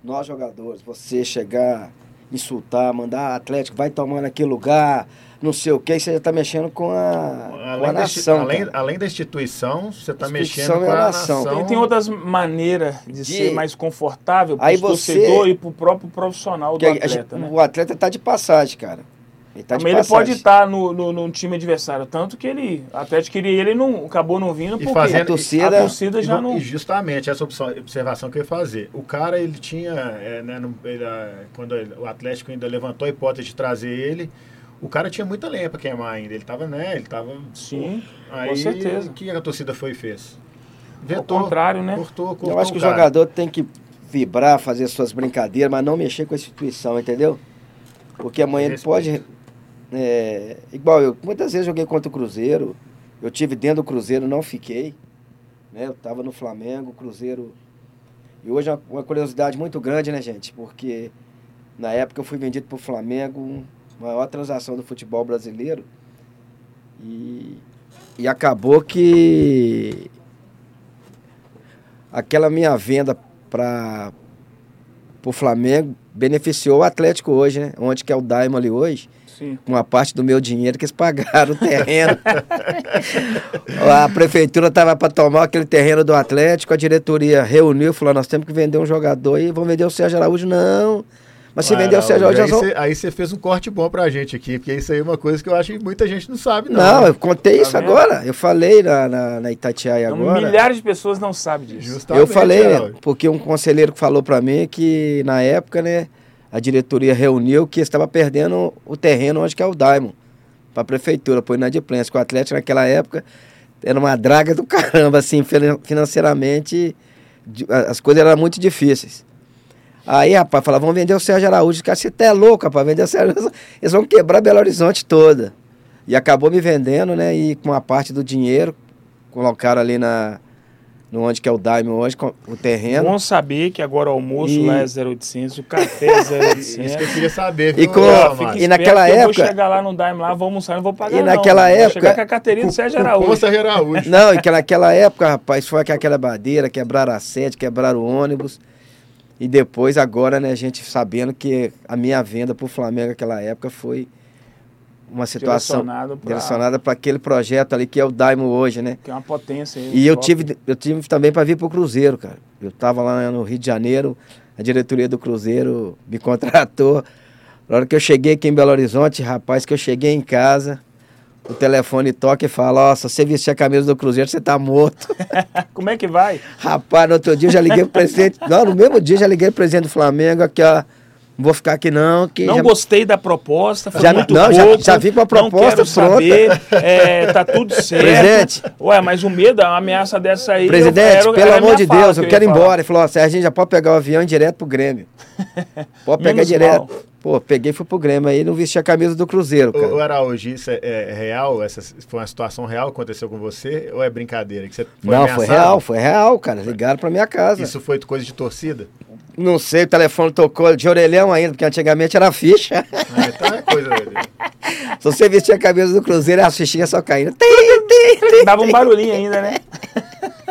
nós jogadores, você chegar, insultar, mandar Atlético, vai tomar naquele lugar, não sei o que, você já está mexendo com a, com a Além da, insti- nação. além, além da instituição, você está mexendo é com a a nação. nação. Tem, tem outras maneiras de, De- ser mais confortável para Aí o você- torcedor e para o próprio profissional do a- a atleta. gente- né? O atleta está de passagem, cara. Ele tá ele pode estar no, no, no time adversário, tanto que ele, o Atlético queria ele não acabou não vindo porque fazendo- A torcida, a torcida já não. E justamente essa observação que eu ia fazer. O cara, ele tinha, é, né, no- ele, quando ele- o Atlético ainda levantou a hipótese de trazer ele, o cara tinha muita lenha para queimar ainda. Ele tava, né, ele tava... Sim, Aí, com certeza. o que a torcida foi e fez? Ao contrário, né? Cortou, cortou Eu acho que o cara. jogador tem que vibrar, fazer suas brincadeiras, mas não mexer com a instituição, entendeu? Porque amanhã ele pode. É, igual eu, muitas vezes joguei contra o Cruzeiro. Eu tive dentro do Cruzeiro, não fiquei. Né? Eu estava no Flamengo, Cruzeiro. E hoje é uma, uma curiosidade muito grande, né, gente? Porque na época eu fui vendido para o Flamengo, maior transação do futebol brasileiro. E, e acabou que aquela minha venda para o Flamengo beneficiou o Atlético hoje, né? Onde que é o Daimon ali hoje. Sim. Uma parte do meu dinheiro que eles pagaram o terreno. a prefeitura estava para tomar aquele terreno do Atlético, a diretoria reuniu e falou: nós temos que vender um jogador e vamos vender o Sérgio Araújo. Não. Mas se vender o Sérgio Araújo, aí você fez um corte bom pra gente aqui, porque isso aí é uma coisa que eu acho que muita gente não sabe, não. Não, né? eu contei Tá isso vendo? agora. Eu falei na, na, na Itatiaia Então, agora. milhares de pessoas não sabem disso. Justamente, Eu falei, é, né, porque um conselheiro falou para mim que na época, né, a diretoria reuniu que estava perdendo o terreno onde que é o Daimon. pra prefeitura, pro inadimplência. O Atlético naquela época era uma draga do caramba, assim, finan- financeiramente, a- as coisas eram muito difíceis. Aí, rapaz, falava, vamos vender o Sérgio Araújo. Os caras, você tá é louco, rapaz, vender o Sérgio Araújo. Eles vão quebrar Belo Horizonte toda. E acabou me vendendo, né? E com uma parte do dinheiro, colocaram ali na. No onde que é o Daime hoje, com o terreno. Bom saber que agora o almoço E- lá é 0800, o café é Isso que eu 0800. queria saber. E com-? Fica E naquela que Eu época- vou chegar lá no Daime lá, vou almoçar, não vou pagar E não. naquela Vou época- chegar com a carteirinha do Sérgio Araújo. Sérgio Araújo. Não, e que naquela época, rapaz, foi aquela bandeira, quebraram a sede, quebraram o ônibus. E depois, agora, né, a gente sabendo que a minha venda pro Flamengo naquela época foi uma situação direcionada para aquele projeto ali que é o Daimo hoje, né? Que é uma potência aí. E eu top. tive, eu tive também para vir pro Cruzeiro, cara. Eu tava lá no Rio de Janeiro, a diretoria do Cruzeiro me contratou. Na hora que eu cheguei aqui em Belo Horizonte, rapaz, que eu cheguei em casa, o telefone toca e fala, ó, se você vestir a camisa do Cruzeiro, você tá morto. Como é que vai? rapaz, no outro dia eu já liguei pro presidente. Não, no mesmo dia eu já liguei pro presidente do Flamengo, aqui, ó. Não vou ficar aqui não, que Não já... gostei da proposta, foi Já- muito não, já- pouco. já vi com a Não proposta quero saber, é, tá tudo certo. Presidente. Ué, mas o medo, a ameaça dessa aí... Presidente, eu- era- pelo era a amor de Deus, que eu quero ir embora. Ele falou, ó, Serginho, já pode pegar o avião ir direto pro Grêmio. Pode pegar Menos direto. mal. Pô, peguei e fui pro Grêmio aí, não vesti a camisa do Cruzeiro, Ô, ô, cara. Araújo, isso é, é real? Essa foi uma situação real que aconteceu com você? Ou é brincadeira? Que você foi Não, foi ameaçado? real, foi real, cara. Ligaram pra minha casa. Isso foi coisa de torcida? Não sei, o telefone tocou de orelhão ainda, porque antigamente era ficha. Ah, então é coisa. Se você vestia a camisa do Cruzeiro, as fichinhas só caindo. Tim, tim, tim. Dava um barulhinho ainda, né?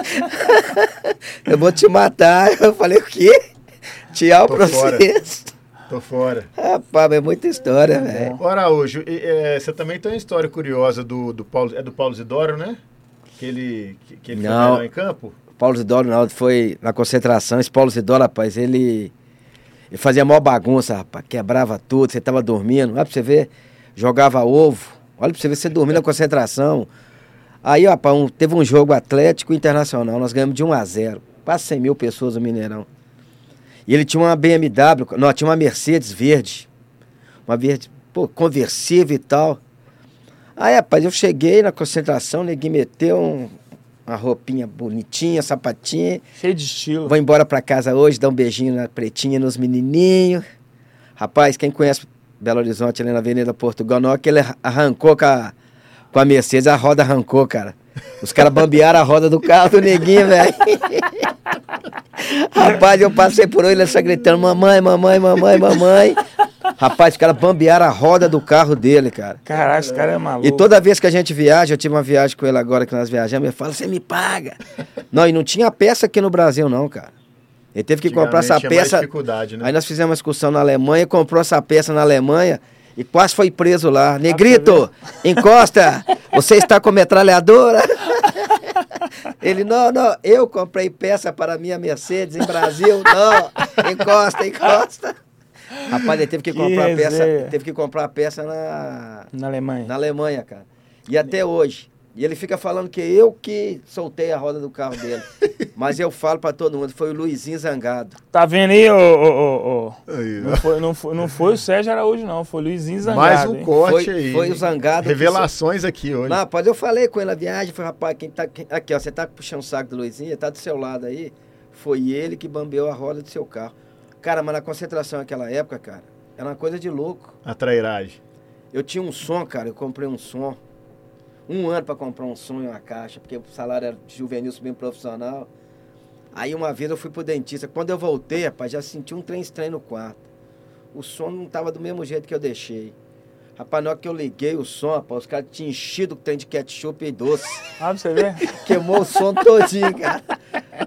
Eu vou te matar. Eu falei, o quê? Tchau Tô fora. vocês. Tô fora. Rapaz, é muita história, velho. Ô, Araújo, e, é, você também tem uma história curiosa do, do Paulo. É do Paulo Zidoro, né? Que ele, que, que ele foi melhor em campo? Paulo Zidoro não, foi na concentração. Esse Paulo Zidoro, rapaz, ele, ele fazia maior bagunça, rapaz. Quebrava tudo, você tava dormindo. Olha pra você ver, jogava ovo. Olha pra você ver, você dormindo na concentração. Aí, rapaz, um- teve um jogo Atlético Internacional, nós ganhamos de 1 a 0 Quase 100 mil pessoas no Mineirão. E ele tinha uma BMW, não, tinha uma Mercedes verde. Uma verde, pô, conversível e tal. Aí, rapaz, eu cheguei na concentração, ninguém meteu um- uma roupinha bonitinha, sapatinha. Cheio de estilo. Vou embora pra casa hoje, dar um beijinho na pretinha, nos menininhos. Rapaz, quem conhece Belo Horizonte ali na Avenida Portugal, não é que ele arrancou com a, com a Mercedes, a roda arrancou, cara. Os caras bambearam a roda do carro do neguinho, velho. Rapaz, eu passei por ele só gritando, mamãe, mamãe, mamãe, mamãe. Rapaz, os caras bambearam a roda do carro dele, cara. Caralho, esse cara é maluco. E toda vez que a gente viaja, eu tive uma viagem com ele agora que nós viajamos, ele fala, você me paga. não, e não tinha peça aqui no Brasil, não, cara. Ele teve que comprar essa peça. dificuldade, né? Aí nós fizemos uma excursão na Alemanha, comprou essa peça na Alemanha e quase foi preso lá. Negrito, encosta! Você está com metralhadora? Ele, não, não, eu comprei peça para minha Mercedes em Brasil. Não, encosta, encosta. Rapaz, ele teve que Que comprar a peça, teve que comprar a peça na, Na Alemanha. na Alemanha, cara. E até hoje. E ele fica falando que eu que soltei a roda do carro dele. Mas eu falo pra todo mundo, foi o Luizinho Zangado. Tá vendo aí, ô, ô, ô, ô? Aí, Não foi, não, foi, não foi o Sérgio Araújo, não. Foi o Luizinho Zangado. Mais um hein? corte Foi- aí. foi o Zangado que Revelações aqui hoje. Rapaz, eu falei com ele na viagem, falei, rapaz, quem tá. quem- aqui, ó, você tá puxando o saco do Luizinho, tá do seu lado aí. Foi ele que bambeou a roda do seu carro. Cara, mas na concentração naquela época, cara, era uma coisa de louco. A trairagem. Eu tinha um som, cara, eu comprei um som. Um ano pra comprar um som e uma caixa, porque o salário era juvenil subindo profissional. Aí uma vez eu fui pro dentista. Quando eu voltei, rapaz, já senti um trem estranho no quarto. O som não tava do mesmo jeito que eu deixei. Rapaz, na hora que eu liguei o som, rapaz, os caras tinham enchido o trem de ketchup e doce. Ah, pra você ver. Queimou o som todinho, cara.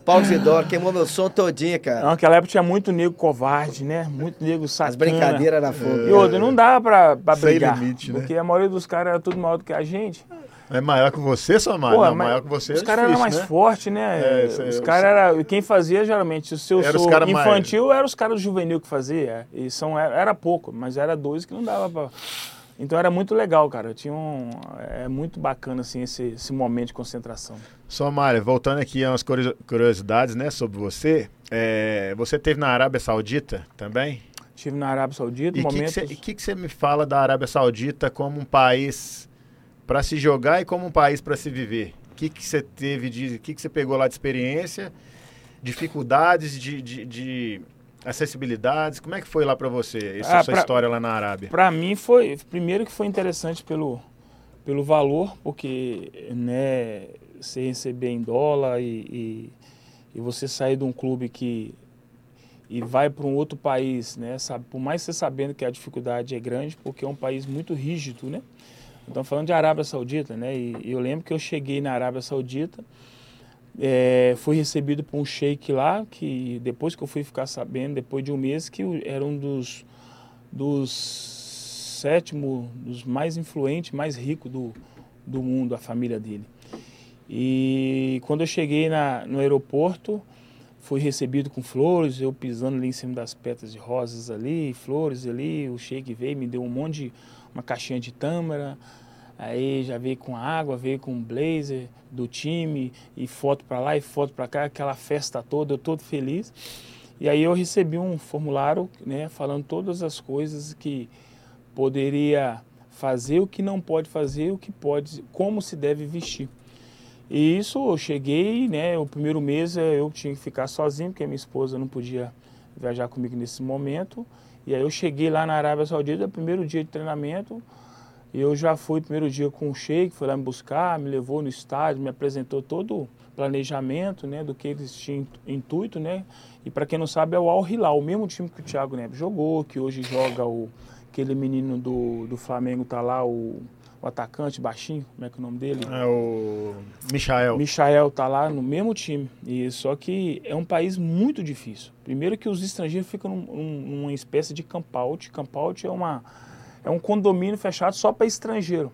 Paulo Zidoro queimou meu som todinho, cara. Não, naquela época tinha muito nego covarde, né? Muito nego sacana. As brincadeiras eram fogo. E outra, não dava pra, pra Sem brigar. limite, né? Porque a maioria dos caras era tudo maior do que a gente. É maior que você, sua mãe? Pô, não, maior que você Os é caras eram mais né? fortes, né? É, isso aí, os eu- caras era Quem fazia geralmente, se eu Era os sou cara mais- infantil, eram os caras juvenil que fazia. E são, era, era pouco, mas era dois que não dava pra. Então era muito legal, cara. Tinha um. É muito bacana, assim, esse, esse momento de concentração. Só, Mário, voltando aqui a umas curio- curiosidades, né, sobre você. É, você teve na Arábia Saudita também? Estive na Arábia Saudita, E o que momentos. você que que você me fala da Arábia Saudita como um país para se jogar e como um país para se viver. O que que você teve de, o que que você pegou lá de experiência, dificuldades de, de, de acessibilidades, como é que foi lá para você essa Ah, sua pra- história lá na Arábia? Para mim foi, primeiro que foi interessante pelo, pelo valor, porque né, você receber em dólar e, e, e você sair de um clube que e vai para um outro país, né, sabe, por mais você sabendo que a dificuldade é grande, porque é um país muito rígido, né? Então falando de Arábia Saudita, né? E, e eu lembro que eu cheguei na Arábia Saudita, é, fui recebido por um sheik lá, que depois que eu fui ficar sabendo, depois de um mês, que era um dos dos sétimo, dos mais influentes, mais ricos do, do mundo, a família dele. E quando eu cheguei na, no aeroporto, fui recebido com flores, eu pisando ali em cima das pétalas de rosas ali, flores ali, o sheik veio, me deu um monte de, uma caixinha de tâmara, aí já veio com água, veio com blazer do time, e foto para lá e foto para cá, aquela festa toda, eu todo feliz. E aí eu recebi um formulário, né, falando todas as coisas que poderia fazer, o que não pode fazer, o que pode, como se deve vestir. E isso eu cheguei, né, o primeiro mês eh, eu tinha que ficar sozinho, porque minha esposa não podia viajar comigo nesse momento. E aí eu cheguei lá na Arábia Saudita, primeiro dia de treinamento, e eu já fui primeiro dia com o Sheik, foi lá me buscar, me levou no estádio, me apresentou todo o planejamento, né, do que eles tinham intuito, né? E para quem não sabe é o Al Hilal, o mesmo time que o Thiago Neves jogou, que hoje joga o aquele menino do, do Flamengo tá lá, o, o atacante baixinho, como é que é o nome dele? É o Michael. Michael tá lá no mesmo time. E só que é um país muito difícil. Primeiro que os estrangeiros ficam num- num- numa espécie de camp out. Camp out é uma é um condomínio fechado só para estrangeiro.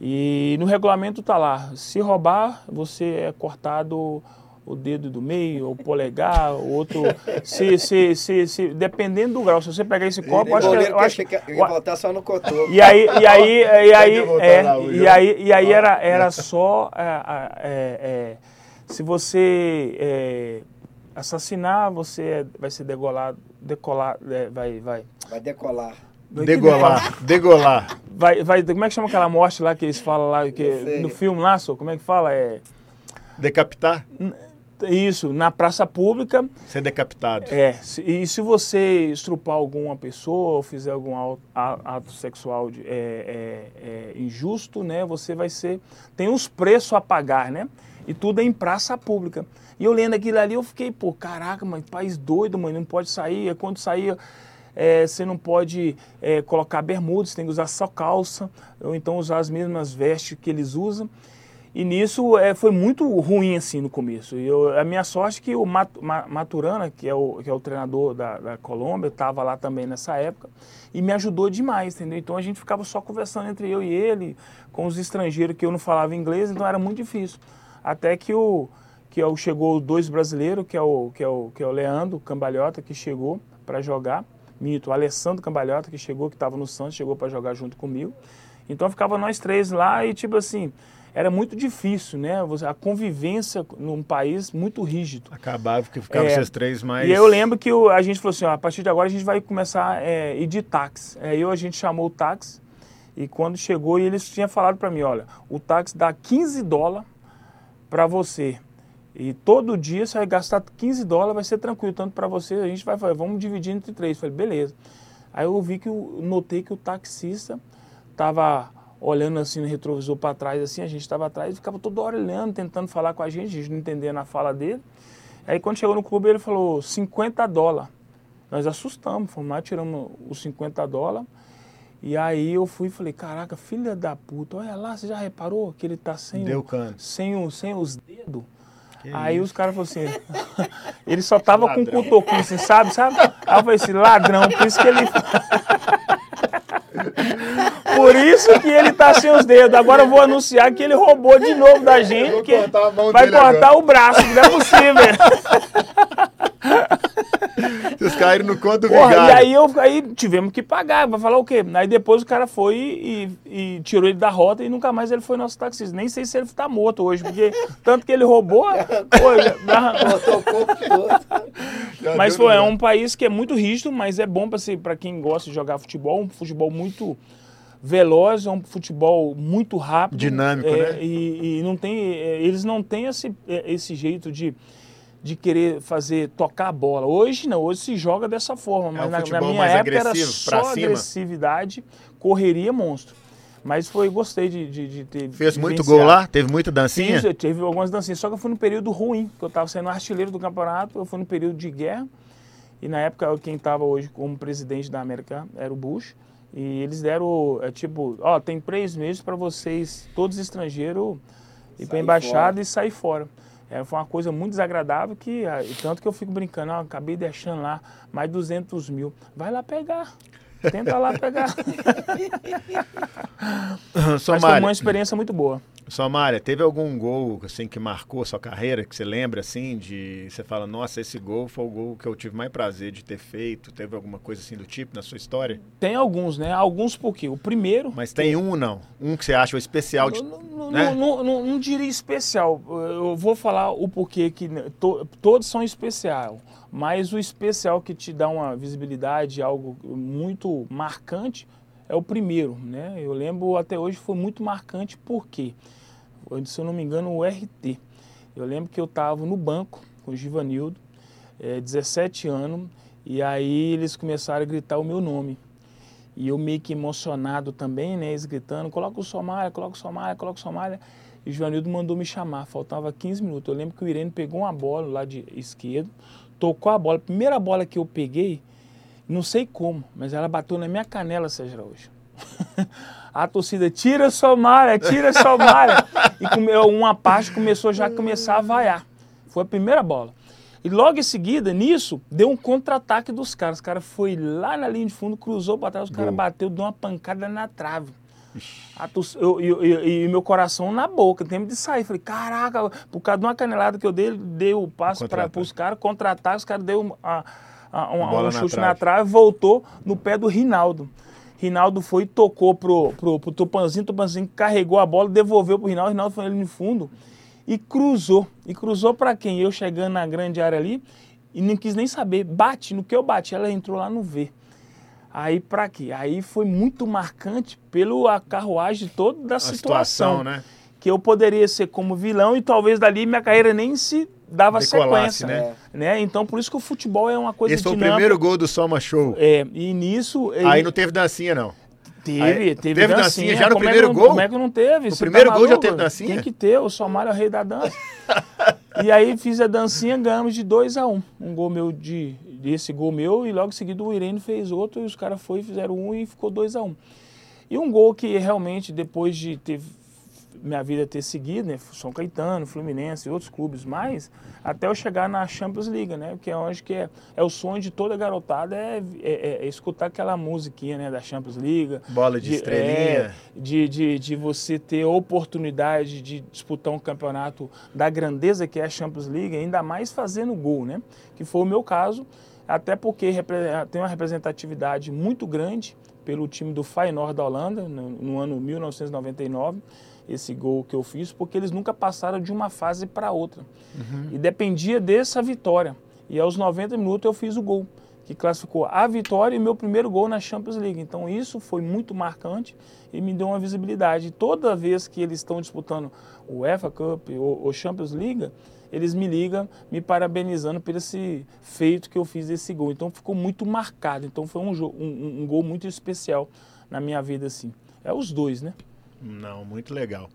E no regulamento tá lá, se roubar, você é cortado o dedo do meio, o polegar, o outro. Se, se, se, se- dependendo do grau, se você pegar esse copo, acho que, eu acho, que voltar só no cotoco. e aí, e aí, e aí, é, e aí, e aí era, era só é, é, é, se você é, assassinar, você é- vai ser degolado, decolar, vai, vai, Vai decolar. Degolar, degolar. vai, vai, como é que chama aquela morte lá que eles falam lá que no filme lá, só, como é que fala é Decapitar? isso na praça pública Ser decapitado. É, e se você estrupar alguma pessoa ou fizer algum ato sexual de- é, é, é, injusto, né, você vai ser. Tem uns preços a pagar, né? E tudo é em praça pública. E eu lendo aquilo ali, eu fiquei, pô, caraca, mas país doido, mano, não pode sair. É Quando sair, é, você não pode é, colocar bermuda, você tem que usar só calça, ou então usar as mesmas vestes que eles usam. E nisso é, foi muito ruim assim no começo. E eu, a minha sorte é que o Mat- Ma- Maturana, que é o, que é o treinador da, da Colômbia, estava lá também nessa época e me ajudou demais, entendeu? Então a gente ficava só conversando entre eu e ele, com os estrangeiros que eu não falava inglês, então era muito difícil. Até que o que é o, chegou dois brasileiros, que é o que é o que é o Leandro Cambalhota que chegou para jogar, mito, o Alessandro Cambalhota que chegou que estava no Santos, chegou para jogar junto comigo. Então ficava nós três lá e tipo assim, era muito difícil, né? A convivência num país muito rígido. Acabava que ficava É. vocês três mais. E eu lembro que o- a gente falou assim, ó, a partir de agora a gente vai começar a ir de táxi. Aí eu, a gente chamou o táxi e quando chegou eles tinham falado para mim, olha, o táxi dá 15 dólares para você. E todo dia você vai gastar 15 dólares, vai ser tranquilo, tanto para você, a gente vai falar, vamos dividir entre três. Falei, beleza. Aí eu vi que eu notei que o taxista tava olhando assim no retrovisor para trás, assim, a gente estava atrás ficava toda hora olhando, tentando falar com a gente, a gente não entendendo a fala dele. Aí quando chegou no clube ele falou 50 dólares. Nós assustamos, fomos lá, tiramos os 50 dólares. E aí eu fui e falei, caraca, filha da puta, olha lá, você já reparou que ele tá sem, Deu o- sem, o, sem os dedos? Que Aí isso. os caras falaram assim, ele só tava com o cotoquinho, assim, sabe, sabe? Aí eu falei assim, ladrão, por isso que ele... Por isso que ele tá sem os dedos. Agora eu vou anunciar que ele roubou de novo da gente, Vou que cortar a mão vai dele cortar agora. o braço, não é possível. Vocês caíram no conto do Porra, vigário. e aí, eu, aí tivemos que pagar, vai falar o quê? Aí depois o cara foi e, e tirou ele da rota e nunca mais ele foi nosso taxista. Nem sei se ele tá morto hoje, porque tanto que ele roubou. pô, já-. Já mas foi, é um país que é muito rígido, mas é bom para quem gosta de jogar futebol, um futebol muito veloz, é um futebol muito rápido. Dinâmico, é, né? E, e não tem, é, eles não têm esse, é, esse jeito de, de querer fazer tocar a bola. Hoje não, hoje se joga dessa forma, mas um na, na minha época era só cima. agressividade, correria monstro. Mas foi, gostei de, de, de ter Fez muito gol lá? Teve muita dancinha? Fiz, eu tive algumas dancinhas, só que eu fui no período ruim, que eu estava sendo artilheiro do campeonato, eu fui no período de guerra, e na época quem estava hoje como presidente da América era o Bush, e eles deram, é, tipo, ó, tem três meses para vocês, todos estrangeiros, ir para embaixada fora. e sair fora. É, foi uma coisa muito desagradável que, ah, tanto que eu fico brincando, ó, acabei deixando lá mais 200 mil. Vai lá pegar. Tenta lá pegar. Mas foi uma experiência muito boa. Somália, teve algum gol assim que marcou a sua carreira, que você lembra assim, de você fala, nossa, esse gol foi o gol que eu tive mais prazer de ter feito? Teve alguma coisa assim do tipo na sua história? Tem alguns, né? Alguns porque o primeiro. Mas tem um ou não? Um que você acha o especial de. Não, não, né? não, não- não diria especial. Eu vou falar o porquê que to- todos são especial, mas o especial que te dá uma visibilidade, algo muito marcante, é o primeiro, né? Eu lembro até hoje foi muito marcante porque, se eu não me engano, o RT. Eu lembro que eu estava no banco com o Givanildo, eh, 17 anos, e aí eles começaram a gritar o meu nome. E eu meio que emocionado também, né? Eles gritando, coloca o Somália, coloca o Somália, coloca o Somália. E o Joanildo mandou me chamar, faltava 15 minutos. Eu lembro que o Irene pegou uma bola lá de esquerdo, tocou a bola. Primeira bola que eu peguei, não sei como, mas ela bateu na minha canela, Sérgio Araújo. a torcida, tira Somália, tira Somália. e come- uma parte começou já a começar a vaiar. Foi a primeira bola. E logo em seguida, nisso, deu um contra-ataque dos caras. O cara foi lá na linha de fundo, cruzou para trás, os caras bateu, deu uma pancada na trave. E meu coração na boca, tempo de sair. Falei, caraca, por causa de uma canelada que eu dei, deu o passo para os caras, contra-ataque, os caras deu a, a- um, um na chute trave. na trave, voltou no pé do Rinaldo. Rinaldo foi e tocou pro, pro, pro Tupanzinho, Tupanzinho carregou a bola, devolveu pro Rinaldo, Rinaldo foi ali no fundo e cruzou. E cruzou para quem? Eu chegando na grande área ali e não quis nem saber. Bate, no que eu bati, ela entrou lá no V. Aí pra quê? Aí foi muito marcante pelo a carruagem toda da A situação. situação, né? Que eu poderia ser como vilão e talvez dali minha carreira nem se dava Decolasse, sequência. né? né? Então por isso que o futebol é uma coisa Esse foi o dinâmica. primeiro gol do Soma Show. É, e nisso. Aí ele- não teve dancinha, não. Teve, Aí, teve, teve dancinha já no Como é primeiro não- gol? Como é que não teve? No Você primeiro gol já teve dancinha? Tem que ter, o Somália é o rei da dança. e aí fiz a dancinha, ganhamos de 2 a 1 um. um gol meu de. Esse gol meu, e logo em seguida o Irene fez outro, e os caras foram e fizeram um e ficou 2 a 1 um. E um gol que realmente, depois de ter minha vida ter seguido, né? São Caetano, Fluminense e outros clubes mais, até eu chegar na Champions League, né? Que é onde que é, é o sonho de toda garotada é, é- é escutar aquela musiquinha, né? Da Champions League. Bola de estrelinha. é, de, de, de você ter oportunidade de disputar um campeonato da grandeza que é a Champions League, ainda mais fazendo gol, né? Que foi o meu caso, até porque tem uma representatividade muito grande pelo time do Feyenoord da Holanda, no, no ano 1999, esse gol que eu fiz, porque eles nunca passaram de uma fase para outra. E dependia dessa vitória. E aos 90 minutos eu fiz o gol, que classificou a vitória e meu primeiro gol na Champions League. Então isso foi muito marcante e me deu uma visibilidade. Toda vez que eles estão disputando o UEFA Cup ou o Champions League, eles me ligam me parabenizando por esse feito que eu fiz esse gol. Então ficou muito marcado. Então foi um- um- um gol muito especial na minha vida assim. É os dois, né? Não, muito legal.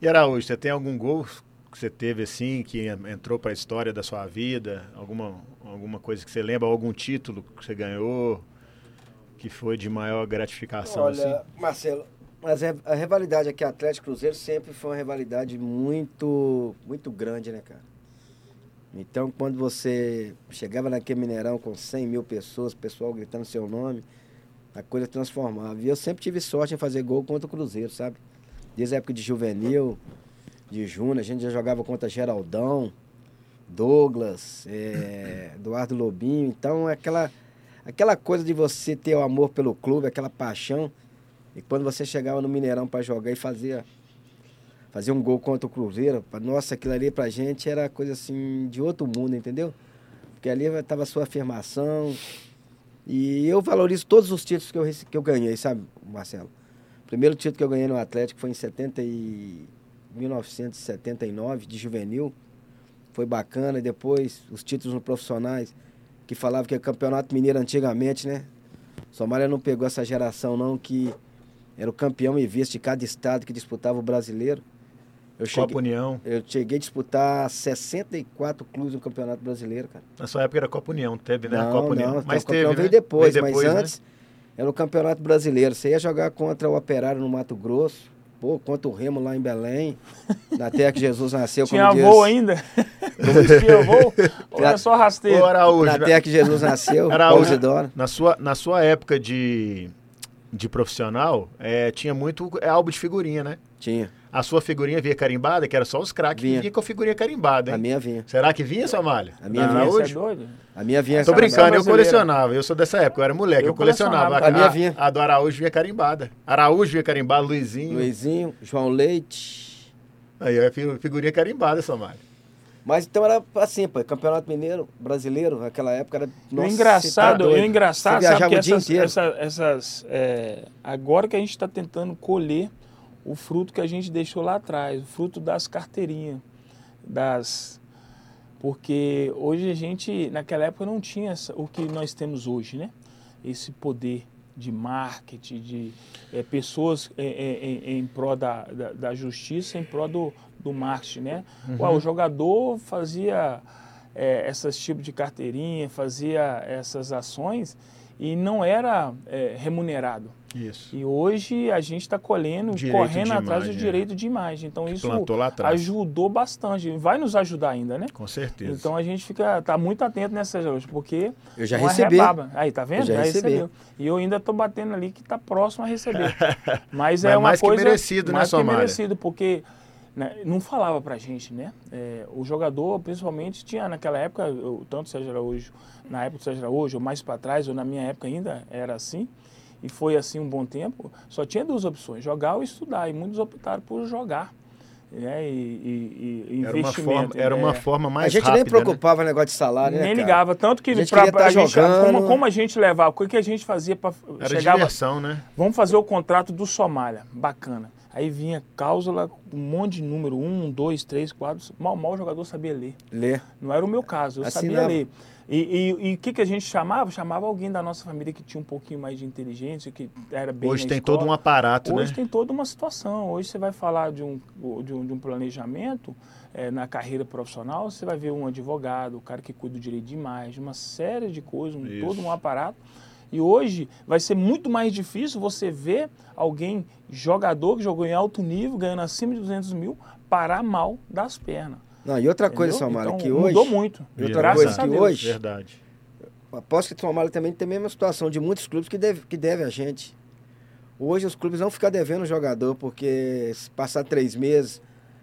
E Araújo, você tem algum gol que você teve assim, que en- entrou para a história da sua vida? Alguma, alguma coisa que você lembra? Algum título que você ganhou que foi de maior gratificação? Olha, assim? Marcelo, mas a rivalidade aqui Atlético Cruzeiro sempre foi uma rivalidade muito, muito grande, né, cara? Então, quando você chegava naquele Mineirão com 100 mil pessoas, pessoal gritando seu nome, a coisa transformava. E eu sempre tive sorte em fazer gol contra o Cruzeiro, sabe? Desde a época de juvenil, de Júnior, a gente já jogava contra Geraldão, Douglas, eh, Eduardo Lobinho. Então, é aquela, aquela coisa de você ter o amor pelo clube, aquela paixão. E quando você chegava no Mineirão para jogar e fazia, fazia um gol contra o Cruzeiro, nossa, aquilo ali pra gente era coisa assim de outro mundo, entendeu? Porque ali estava a sua afirmação. E eu valorizo todos os títulos que eu, que eu ganhei, sabe, Marcelo? primeiro título que eu ganhei no Atlético foi em 70 e... 1979, de juvenil. Foi bacana. E depois os títulos no profissionais, que falava que é campeonato mineiro antigamente, né? Somália não pegou essa geração, não, que era o campeão e vice de cada estado que disputava o brasileiro. Eu Copa cheguei, União. eu cheguei a disputar 64 clubes no Campeonato Brasileiro, cara. Na sua época era Copa União, teve, né? Não, Copa União. não, Mas o teve, campeão né? veio depois, Veio depois, mas né? antes era o Campeonato Brasileiro. Você ia jogar contra o Operário no Mato Grosso, pô, contra o Remo lá em Belém, na terra que Jesus nasceu, Tinha como avô diz, ainda? Tinha avô? Ou é só rasteiro? Ô, Araújo, na terra que Jesus nasceu, Araújo, Isidoro. na sua, na sua época de, de profissional, é, tinha muito é, álbum de figurinha, né? Tinha, A sua figurinha vinha carimbada, que era só os craques que Vinha. vinha com a figurinha carimbada, a hein? minha vinha. Será que vinha, Somália? A minha vinha, Você é? A minha vinha. Tô brincando, eu colecionava. Eu sou dessa época, eu era moleque, eu, Eu colecionava. colecionava. A minha vinha. A, do Araújo vinha carimbada. Araújo vinha carimbada, Luizinho. Luizinho, João Leite. Aí, é fi- figurinha carimbada, Somália. Mas então era assim, pô, Campeonato Mineiro brasileiro, naquela época era. o nossa, engraçado, você tá o engraçado, Você sabe que o essas, inteiro. essa- essas, é, agora que a gente está tentando colher o fruto que a gente deixou lá atrás, o fruto das carteirinhas, das porque hoje a gente naquela época não tinha essa- o que nós temos hoje, né? Esse poder de marketing, de é, pessoas é, é, em, em prol da, da, da justiça, em prol do, do marketing, né? Ué, o jogador fazia é, esses tipos de carteirinha, fazia essas ações e não era é, remunerado. Isso. E hoje a gente está colhendo, Direito correndo de atrás imagem, do é. direito de imagem. Então isso Plantou lá atrás. ajudou bastante, vai nos ajudar ainda, né? Com certeza. Então a gente fica tá muito atento nessas horas, porque Eu já não é recebi. rebaba. Aí, tá vendo? Eu já recebi. recebeu. E eu ainda tô batendo ali que tá próximo a receber. Mas Mas é uma mais que coisa merecido, né, mais que Somália? merecido, porque né, não falava pra gente, né? É, o jogador, principalmente, tinha naquela época, eu, tanto o Sérgio Araújo, na época do Sérgio Araújo, ou mais para trás, ou na minha época ainda era assim, e foi assim um bom tempo, só tinha duas opções, jogar ou estudar, e muitos optaram por jogar. Né? E, e- e era uma investimento. forma, era uma forma mais a gente rápida, nem preocupava no negócio de salário, né? Nem ligava, tanto que A gente pra, tá gente, jogando. como, como a gente levava, o que, que a gente fazia para Né? Era chegava, diversão, né? vamos fazer o contrato do Somália, bacana. Aí vinha cláusula, um monte de número, um, dois, três, quatro, mal, mal o jogador sabia ler. Ler. Não era o meu caso, eu sabia Assinava. ler. E o e, o que, que a gente chamava? Chamava alguém da nossa família que tinha um pouquinho mais de inteligência, que era bem Hoje na tem escola. todo um aparato, Hoje né? tem toda uma situação. Hoje você vai falar de um, de um, de um planejamento eh, na carreira profissional, você vai ver um advogado, o cara que cuida do direito de imagem, uma série de coisas, um, todo um aparato. E hoje vai ser muito mais difícil você ver alguém, jogador que jogou em alto nível, ganhando acima de 200 mil, parar mal das pernas. Não, e outra coisa, entendeu? Somália, Então, que hoje. Mudou muito. E outra Graças coisa a que Deus. hoje- Verdade. Aposto que Somália também tem a mesma situação de muitos clubes que deve, que deve a gente. Hoje os clubes vão ficar devendo o jogador, porque se passar três meses,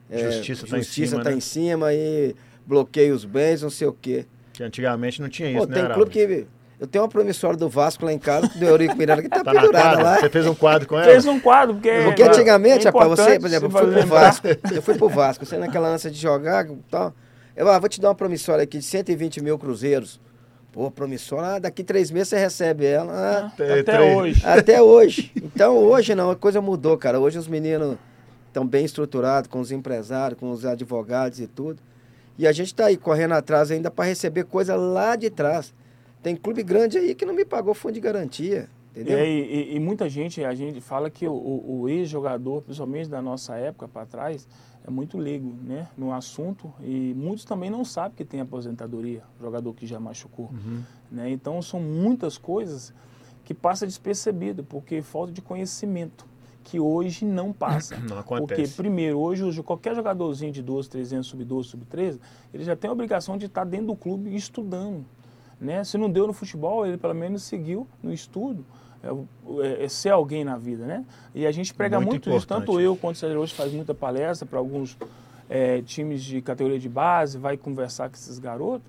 é, Justiça tá em justiça cima, tá né? em cima e bloqueia os bens, não sei o quê. Que antigamente não tinha Pô, isso, né, tem clube que. Eu tenho uma promissória do Vasco lá em casa, do Eurico Miranda, que tá, Tá pendurada lá. Você fez um quadro com ela? Fez um quadro, porque. Porque é- antigamente, é rapaz, você, por exemplo, eu fui pro. Vasco. Eu fui pro Vasco, você naquela ânsia de jogar e tal. Eu ah, vou te dar uma promissória aqui de 120 mil cruzeiros. Pô, promissória, ah, daqui três meses você recebe ela. Ah, Até Três. hoje. até hoje. Então hoje não, a coisa mudou, cara. Hoje os meninos estão bem estruturados com os empresários, com os advogados e tudo. E a gente tá aí correndo atrás ainda para receber coisa lá de trás. Tem clube grande aí que não me pagou fundo de garantia, entendeu? É, e, e- e muita gente, a gente fala que o, o- ex-jogador, principalmente da nossa época para trás, é muito leigo né, no assunto e muitos também não sabem que tem aposentadoria, jogador que já machucou. Né? Então são muitas coisas que passa despercebido, porque falta de conhecimento, que hoje não passa. Não Porque, acontece. primeiro, hoje qualquer jogadorzinho de 12, 300, sub-12, sub-13, ele já tem a obrigação de estar dentro do clube estudando. Né? Se não deu no futebol, ele pelo menos seguiu no estudo. É, é- é ser alguém na vida, né? E a gente prega Muito muito, isso, tanto eu quanto o Sérgio hoje faz muita palestra para alguns é, times de categoria de base, vai conversar com esses garotos.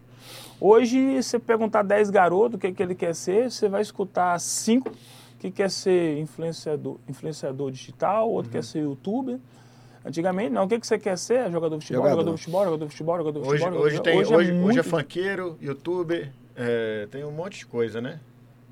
Hoje, você perguntar 10 garotos o que, que ele quer ser, você vai escutar 5 que quer ser influenciador, influenciador digital, outro Uhum. quer ser youtuber. Antigamente, não, o que, que você quer ser? Jogador de futebol, Jogador. de futebol, jogador de futebol, jogador de Hoje, futebol. hoje, jogador- tem, hoje, hoje, é muito- funkeiro, youtuber, é, tem um monte de coisa, né?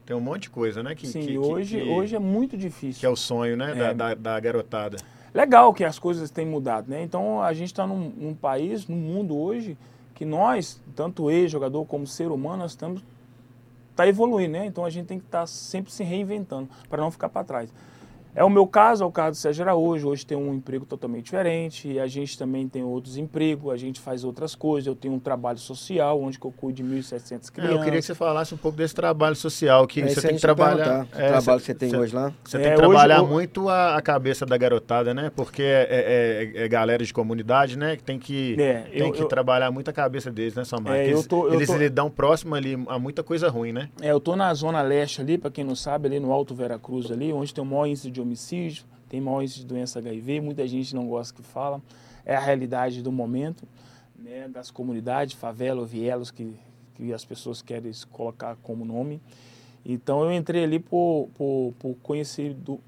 Tem um monte de coisa, né? Que, Sim, que- hoje, que- hoje é muito difícil. que é o sonho, né? Da, É. da, da garotada. legal que as coisas têm mudado, né? Então a gente está num, num país, num mundo hoje, que nós, tanto ex-jogador como ser humano, nós estamos tá evoluindo, né? Então a gente tem que estar sempre se reinventando para não ficar para trás. É o meu caso, é o caso do Sérgio Araújo, hoje tem um emprego totalmente diferente, e a gente também tem outros empregos, a gente faz outras coisas, eu tenho um trabalho social, onde eu cuido de 1.700 É, crianças. eu queria que você falasse um pouco desse trabalho social, que É você tem que trabalhar. é, o trabalho você- que você tem você- hoje lá. Você É, tem que hoje trabalhar eu- muito a, a cabeça da garotada, né? Porque é, é- é- é galera de comunidade, né? Que tem que, É, tem eu- que eu- trabalhar muito a cabeça deles, né, Samar? É, eles, tô- eu eles tô- lidam próximo ali a muita coisa ruim, né? É, eu tô na zona leste ali, para quem não sabe, ali no Alto Veracruz ali, onde tem o maior índice de homicídio, tem maior índice de doença HIV, muita gente não gosta que fala. É a realidade do momento, né, das comunidades, favela, vielas que, que as pessoas querem colocar como nome. Então eu entrei ali por, por, por conhecer do,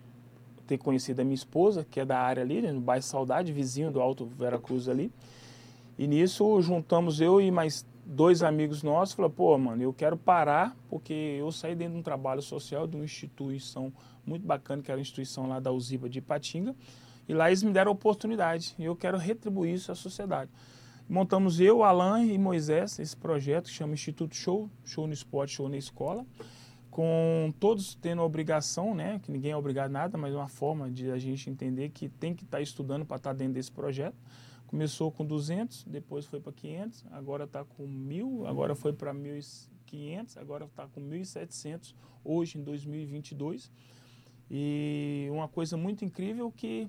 ter conhecido a minha esposa, que é da área ali, né, no bairro Saudade, vizinho do Alto Veracruz ali. E nisso juntamos eu e mais dois amigos nossos, falou, pô, mano, eu quero parar porque eu saí dentro de um trabalho social de uma instituição muito bacana, que era a instituição lá da Usiba de Ipatinga, e lá eles me deram a oportunidade, e eu quero retribuir isso à sociedade. Montamos eu, Alan e Moisés esse projeto que chama Instituto Show, Show no Esporte, Show na Escola, com todos tendo a obrigação, né, que ninguém é obrigado a nada, mas uma forma de a gente entender que tem que estar estudando para estar dentro desse projeto. Começou com 200, depois foi para 500, agora está com 1.000, agora foi para 1.500, agora está com 1.700 hoje em 2022. E uma coisa muito incrível que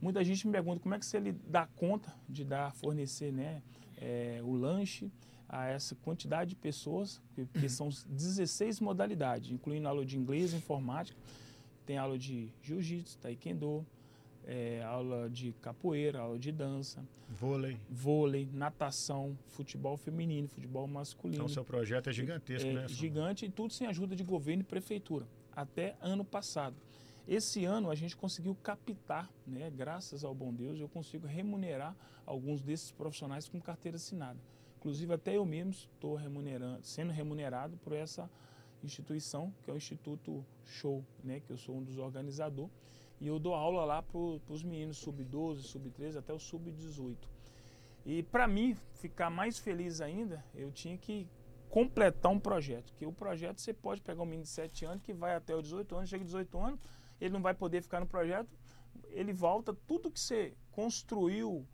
muita gente me pergunta como é que você dá conta de dar, fornecer né, é, o lanche a essa quantidade de pessoas, que, que são 16 modalidades, incluindo aula de inglês, informática, tem aula de jiu-jitsu, taekwondo, é, aula de capoeira, aula de dança, Vôlei. vôlei, natação, futebol feminino, futebol masculino. Então, seu projeto é gigantesco, É né? Gigante e tudo sem ajuda de governo e prefeitura, até ano passado. Esse ano a gente conseguiu captar, né, graças ao bom Deus, eu consigo remunerar alguns desses profissionais com carteira assinada. Inclusive até eu mesmo estou remunerando, sendo remunerado por essa instituição, que é o Instituto Show, né, que eu sou um dos organizadores, e eu dou aula lá para os meninos sub-12, sub-13 até o sub-18. E para mim ficar mais feliz ainda, eu tinha que completar um projeto. Que o projeto você pode pegar um menino de 7 anos que vai até os 18 anos, chega de 18 anos, ele não vai poder ficar no projeto, ele volta, tudo que você construiu,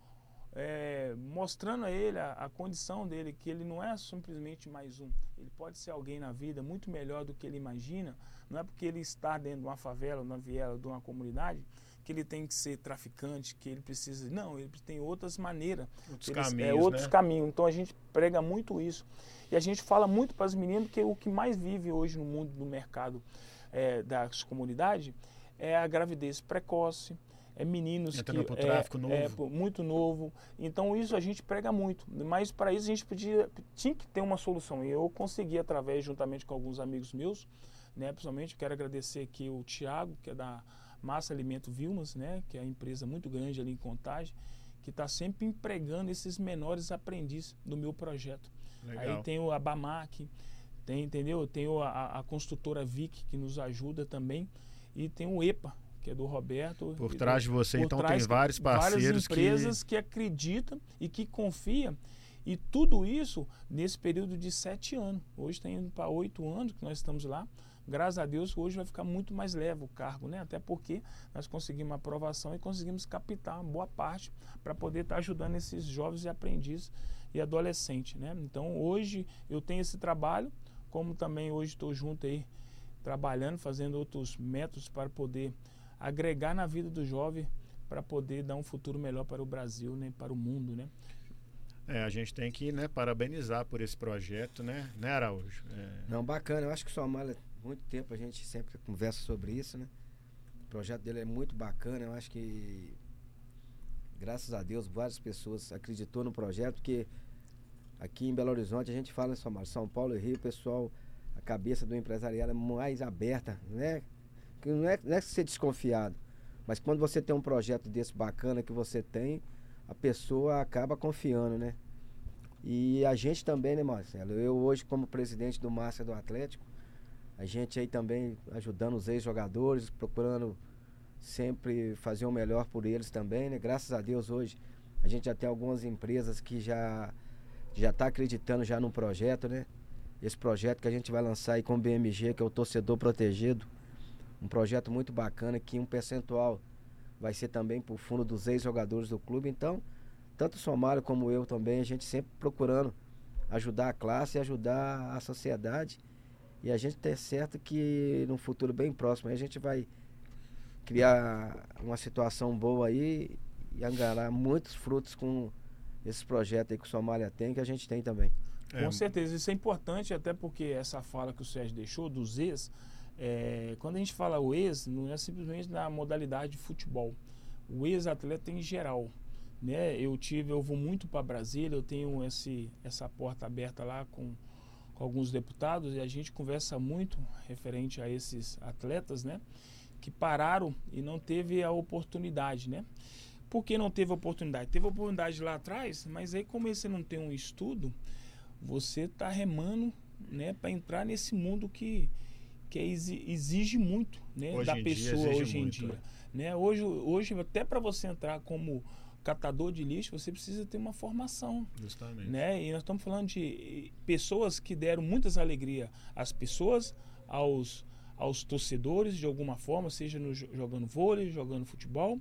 é, mostrando a ele a, a condição dele, que ele não é simplesmente mais um, ele pode ser alguém na vida muito melhor do que ele imagina, não é porque ele está dentro de uma favela, de uma viela, de uma comunidade, que ele tem que ser traficante, que ele precisa. Não, ele tem outras maneiras. Outros Eles- caminhos, é, outros né? caminhos. Então a gente prega muito isso. E a gente fala muito para as meninas que o que mais vive hoje no mundo do mercado é, das comunidades é a gravidez precoce, é meninos Entrando que pro é- tráfico é, novo. pô, muito novo. Então isso a gente prega muito. Mas para isso a gente podia, tinha que ter uma solução. E eu consegui através, juntamente com alguns amigos meus, né, principalmente quero agradecer aqui o Tiago, que é da Massa Alimento Vilmas, né, que é a empresa muito grande ali em Contagem, que está sempre empregando esses menores aprendizes do meu projeto. Legal. Aí tem o Abamac, tem, entendeu? Tem o- a, a construtora Vic, que nos ajuda também, e tem o EPA, que é do Roberto. Por trás de você, então, trás tem vários parceiros várias empresas que... acreditam e que confiam. E tudo isso nesse período de sete anos. Hoje está indo para oito anos que nós estamos lá. Graças a Deus, hoje vai ficar muito mais leve o cargo, né? Até porque nós conseguimos aprovação e conseguimos captar uma boa parte para poder estar ajudando esses jovens e aprendizes e adolescentes, né? Então, hoje eu tenho esse trabalho, como também hoje estou junto aí trabalhando, fazendo outros métodos para poder agregar na vida do jovem para poder dar um futuro melhor para o Brasil, né, para o mundo, né? É, a gente tem que né, parabenizar por esse projeto, né, né Araújo? É, Não, bacana. Eu acho que o Somália, muito tempo a gente sempre conversa sobre isso, né? O projeto dele é muito bacana. Eu acho que, graças a Deus, várias pessoas acreditou no projeto, porque aqui em Belo Horizonte a gente fala em Somália, São Paulo e Rio, o pessoal, a cabeça do empresariado é mais aberta, né? Que não é, não é ser desconfiado, mas quando você tem um projeto desse bacana que você tem, a pessoa acaba confiando, né? E a gente também, né, Marcelo? Eu hoje, como presidente do Márcia do Atlético, A gente aí também ajudando os ex-jogadores, procurando sempre fazer o melhor por eles também, né? Graças a Deus hoje a gente já tem algumas empresas que já já está acreditando já no projeto, né? Esse projeto que a gente vai lançar aí com o BMG, que é o Torcedor Protegido. Um projeto muito bacana que um percentual vai ser também por fundo dos ex-jogadores do clube. Então, tanto o Somário como eu também, a gente sempre procurando ajudar a classe e ajudar a sociedade. E a gente tem certo que no futuro bem próximo a gente vai criar uma situação boa aí e angarar muitos frutos com esses projetos aí que o Somália tem, que a gente tem também. É. Com certeza, isso é importante, até porque essa fala que o Sérgio deixou dos ex, é, quando a gente fala o ex, não é simplesmente na modalidade de futebol. O ex-atleta em geral. Né? Eu tive, eu vou muito para Brasília, eu tenho esse, essa porta aberta lá com, com alguns deputados e a gente conversa muito referente a esses atletas, né? Que pararam e não teve a oportunidade, né? Por que não teve oportunidade? Teve oportunidade lá atrás, mas aí como você não tem um estudo, você está remando né, para entrar nesse mundo que, que é exige muito né, da pessoa hoje em dia. Né? Hoje, hoje, até para você entrar como catador de lixo, você precisa ter uma formação. Justamente. Né? E nós estamos falando de pessoas que deram muitas alegrias às pessoas, aos, aos torcedores, de alguma forma, seja no, jogando vôlei, jogando futebol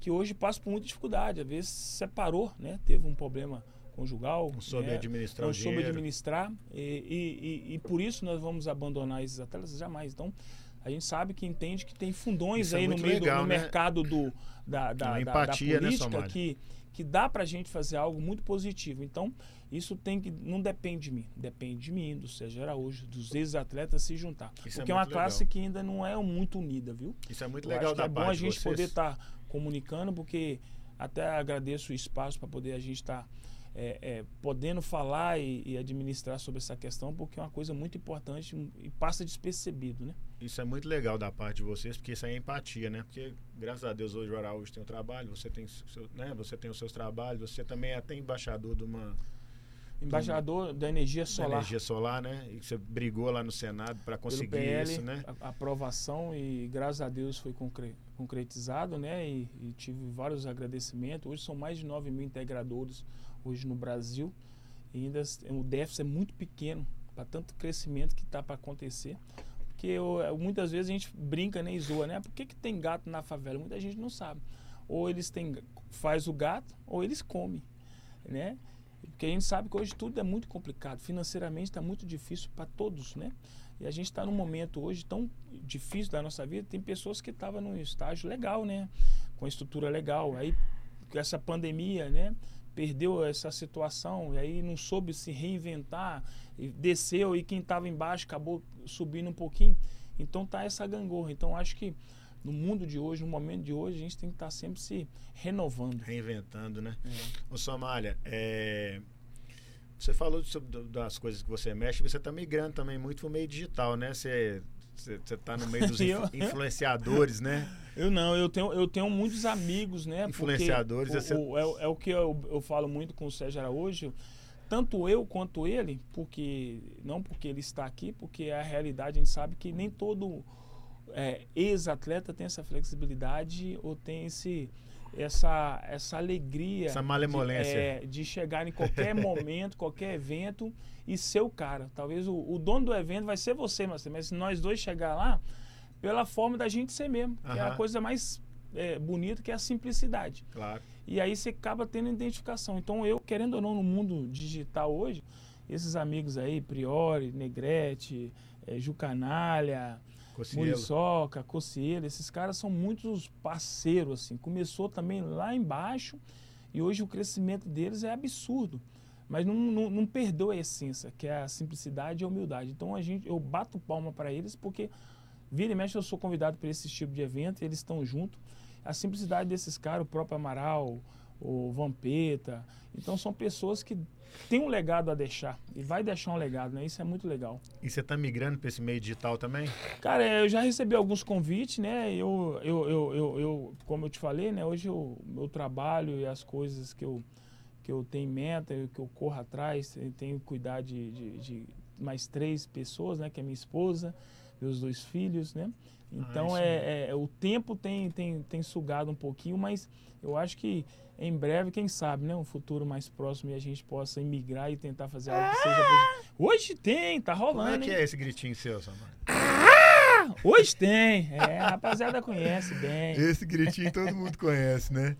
que hoje passa por muita dificuldade. Às vezes separou, né? Teve um problema conjugal. Não soube né? administrar Não soube administrar. E, e, e, e, por isso nós vamos abandonar esses atletas jamais. Então, a gente sabe que entende que tem fundões isso é aí é no meio legal, do no né? mercado do, da, da, empatia, da, da né, política né, que, que dá para a gente fazer algo muito positivo. Então, isso tem que não depende de mim, depende de mim, do Sérgio Araújo, dos ex-atletas se juntar. Isso é Porque é, é uma classe que ainda não é muito unida, viu? Isso é muito Eu legal acho da é bom a gente poder estar tá comunicando, porque até agradeço o espaço para poder a gente estar tá, é, é, podendo falar e, e, administrar sobre essa questão, porque é uma coisa muito importante e passa despercebido, né? Isso é muito legal da parte de vocês, porque isso aí é empatia, né? Porque, graças a Deus, hoje o Araújo tem um trabalho, você tem, seu, né? você tem os seus trabalhos, você também é até embaixador de uma Embaixador da energia solar. Da energia solar, né? E você brigou lá no Senado para conseguir PL, isso, né? A, aprovação e graças a Deus foi concre concretizado, né? E, e, tive vários agradecimentos. Hoje são mais de 9 mil integradores hoje no Brasil. E ainda o déficit é muito pequeno para tanto crescimento que está para acontecer. Porque eu, muitas vezes a gente brinca né, e zoa, né? Por que, que tem gato na favela? Muita gente não sabe. Ou eles têm, faz o gato, ou eles comem, né? Porque a gente sabe que hoje tudo é muito complicado, financeiramente está muito difícil para todos, né? E a gente está num momento hoje tão difícil da nossa vida, tem pessoas que estavam num estágio legal, né? Com estrutura legal. Aí, essa pandemia, né? Perdeu essa situação e aí não soube se reinventar, e desceu e quem estava embaixo acabou subindo um pouquinho. Então tá essa gangorra. Então acho que no mundo de hoje, no momento de hoje, a gente tem que estar tá sempre se renovando. Reinventando, né? É. Ô Somália, é... você falou sobre, das coisas que você mexe, você está migrando também muito para o meio digital, né? Você você está no meio dos influ influenciadores, né? Eu não, eu tenho, eu tenho muitos amigos, né? Influenciadores. O, o, é, é, o que eu, eu falo muito com o Sérgio Araújo. Tanto eu quanto ele, porque não porque ele está aqui, porque é a realidade a gente sabe que nem todo é, ex-atleta tem essa flexibilidade ou tem esse, essa, essa alegria essa malemolência de, é, de chegar em qualquer momento, qualquer evento e ser o cara. Talvez o, o dono do evento vai ser você, mas, mas se nós dois chegar lá, pela forma da gente ser mesmo, que é a coisa mais é, bonita, que é a simplicidade. Claro. E aí você acaba tendo identificação. Então eu, querendo ou não, no mundo digital hoje, esses amigos aí, Priori, Negrete, é, Jucanalha, Muriçoca, Cocielo, esses caras são muitos parceiros, assim. Começou também lá embaixo e hoje o crescimento deles é absurdo. Mas não, não, não perdeu a essência, que é a simplicidade e a humildade. Então a gente, eu bato palma para eles porque vira e mexe eu sou convidado para esse tipo de evento, eles estão junto. A simplicidade desses caras, o próprio Amaral, o Vampeta. Então são pessoas que têm um legado a deixar e vai deixar um legado, né? Isso é muito legal. E você está migrando para esse meio digital também? Cara, eu já recebi alguns convites, né? Eu, eu, eu, eu, eu como eu te falei, né? Hoje o meu trabalho e as coisas que eu que eu tenho meta, que eu corro atrás, tenho que cuidar de, de, de mais três pessoas, né? Que é minha esposa, meus dois filhos, né? Então isso é, é- o tempo tem, tem, tem sugado um pouquinho, mas eu acho que em breve, quem sabe, né? Um futuro mais próximo e a gente possa emigrar e tentar fazer algo que seja positivo. Hoje tem, tá rolando. Como é que hein? é esse gritinho seu, Samuel? Hoje tem. É, a rapaziada conhece bem. Esse gritinho todo mundo conhece, né?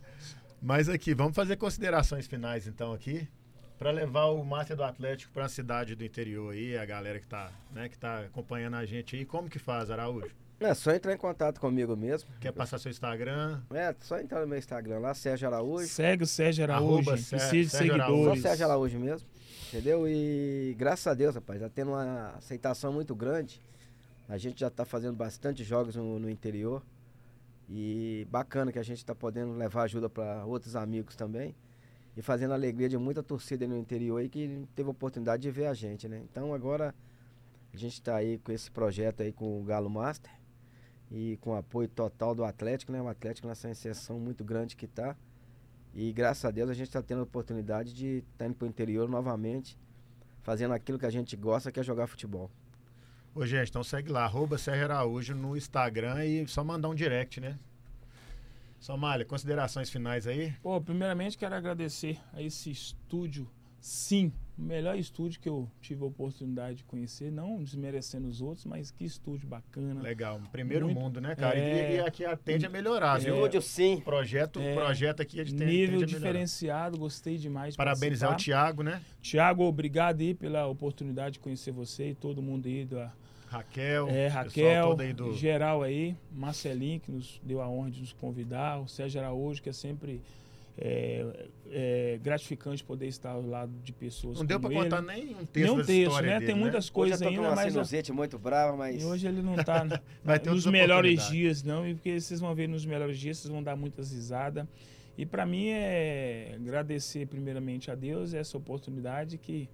Mas aqui, vamos fazer considerações finais então aqui. Pra levar o Master do Atlético pra uma cidade do interior aí, a galera que tá, né, que tá acompanhando a gente aí. Como que faz, Araújo? É só entrar em contato comigo mesmo. Quer passar seu Instagram? É, só entrar no meu Instagram lá, Sérgio Araújo. Segue o Sérgio Araújo. Precisa de Sérgio Araújo. Só seguidores. Sérgio Araújo mesmo. Entendeu? E graças a Deus, rapaz, tá tendo uma aceitação muito grande. A gente já tá fazendo bastante jogos no, no interior. E bacana que a gente tá podendo levar ajuda para outros amigos também. E fazendo a alegria de muita torcida no interior aí que teve a oportunidade de ver a gente, né? Então agora a gente tá aí com esse projeto aí com o Galo Master. E com o apoio total do Atlético, né? O Atlético nessa inserção muito grande que tá. E graças a Deus a gente está tendo a oportunidade de estar indo para o interior novamente, fazendo aquilo que a gente gosta, que é jogar futebol. Ô, gente, então segue lá, arroba Sérgio Araújo no Instagram e só mandar um direct, né? Somália, considerações finais aí? Pô, primeiramente quero agradecer a esse estúdio, sim, o melhor estúdio que eu tive a oportunidade de conhecer, não desmerecendo os outros, mas que estúdio bacana. Legal, primeiro Muito- mundo, né, cara? E- é. E, aqui atende a melhorar, viu? Estúdio sim. O projeto, o É. projeto aqui a gente tem, Nível diferenciado, gostei demais. de Parabenizar o participar. Thiago, né? Tiago, obrigado aí pela oportunidade de conhecer você e todo mundo aí da Raquel, é, pessoal Raquel, todo aí do... geral aí, Marcelinho, que nos deu a honra de nos convidar, o Sérgio Araújo, que é sempre é, é, gratificante poder estar ao lado de pessoas Não deu pra contar nem um texto Nem um texto, né? dele, Tem muitas Hoje eu coisas ainda, uma mas sinusite muito brava, mas e hoje ele não tá Vai ter nos melhores dias, não, e porque vocês vão ver nos melhores dias, vocês vão dar muitas risadas. E para mim é agradecer primeiramente a Deus essa oportunidade que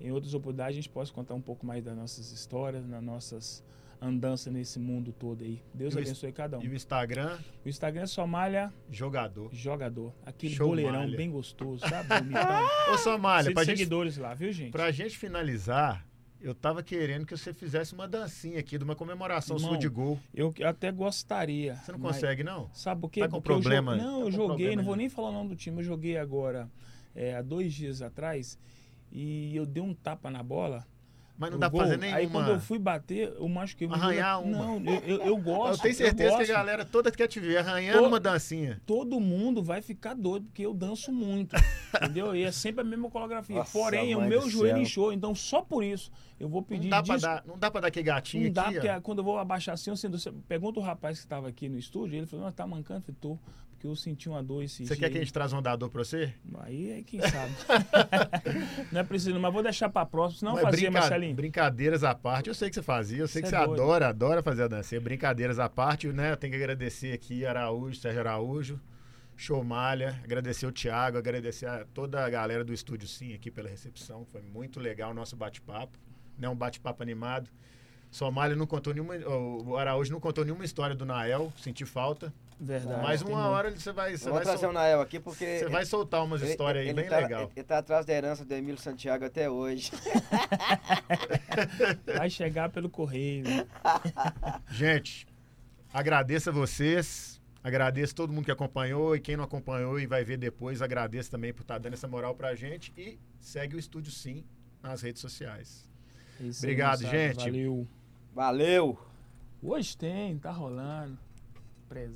em outras oportunidades a gente possa contar um pouco mais das nossas histórias, das nossas andanças nesse mundo todo aí. Deus E o abençoe cada um. E o Instagram, O Instagram é só malha jogador. jogador, aquele Show boleirão malha. bem gostoso, tá bonitão. Ô, Somália, pra de gente, seguidores lá, viu, gente? pra gente finalizar, eu tava querendo que você fizesse uma dancinha aqui, de uma comemoração sua Irmão, de gol. Eu até gostaria. Você não consegue, não? Sabe por quê? Tá com Porque eu problema? Não, Tá eu joguei, não vou nem falar o nome do time, eu joguei agora é, há dois dias atrás e eu dei um tapa na bola. Mas não dá pra gol. fazer nenhuma. Aí quando eu fui bater, eu machuquei. Arranhar eu- uma. Não, eu, eu, eu gosto. eu tenho certeza que gosto. a galera toda quer te ver arranhando Tô- uma dancinha. Todo mundo vai ficar doido, porque eu danço muito. entendeu? E é sempre a mesma coreografia. Nossa, Porém, o meu do joelho céu. inchou. Então, só por isso, eu vou Não pedir dá, pra dar, não dá pra dar aquele gatinho Não dá, aqui, porque ó. quando eu vou abaixar assim, eu você- Pergunta o rapaz que estava aqui no estúdio, ele falou, não, tá mancando? Eu falei, tô, porque eu senti uma dor esse Você dia quer que a aí." gente traz um dador pra você? Aí é quem sabe. não é preciso, mas vou deixar pra próximo, senão Mas fazia, brinca- Marcelinho. Brincadeiras à parte, eu sei que você fazia, eu sei que Cê você é doido. adora, adora fazer a dancinha. Brincadeiras à parte, né? Eu tenho que agradecer aqui Araújo, Sérgio Araújo, Show Malha, agradecer o Thiago, agradecer a toda a galera do Estúdio Sim aqui pela recepção. Foi muito legal o nosso bate-papo, né? Um bate-papo animado. Somália não contou nenhuma, o Araújo não contou nenhuma história do Nael, senti falta. Verdade. Tem uma muito. hora você vai, você Eu vou vai, trazer sol- o Nael aqui porque. você vai soltar umas ele- histórias aí ele bem tá, legal. Ele, tá atrás da herança do Emílio Santiago até hoje. Vai chegar pelo correio. Gente, agradeço a vocês. Agradeço todo mundo que acompanhou e quem não acompanhou e vai ver depois. Agradeço também por estar dando essa moral pra gente. E segue o Estúdio Sim nas redes sociais. Isso aí, Obrigado, moçada. gente. Valeu. Valeu! Hoje tem, tá rolando.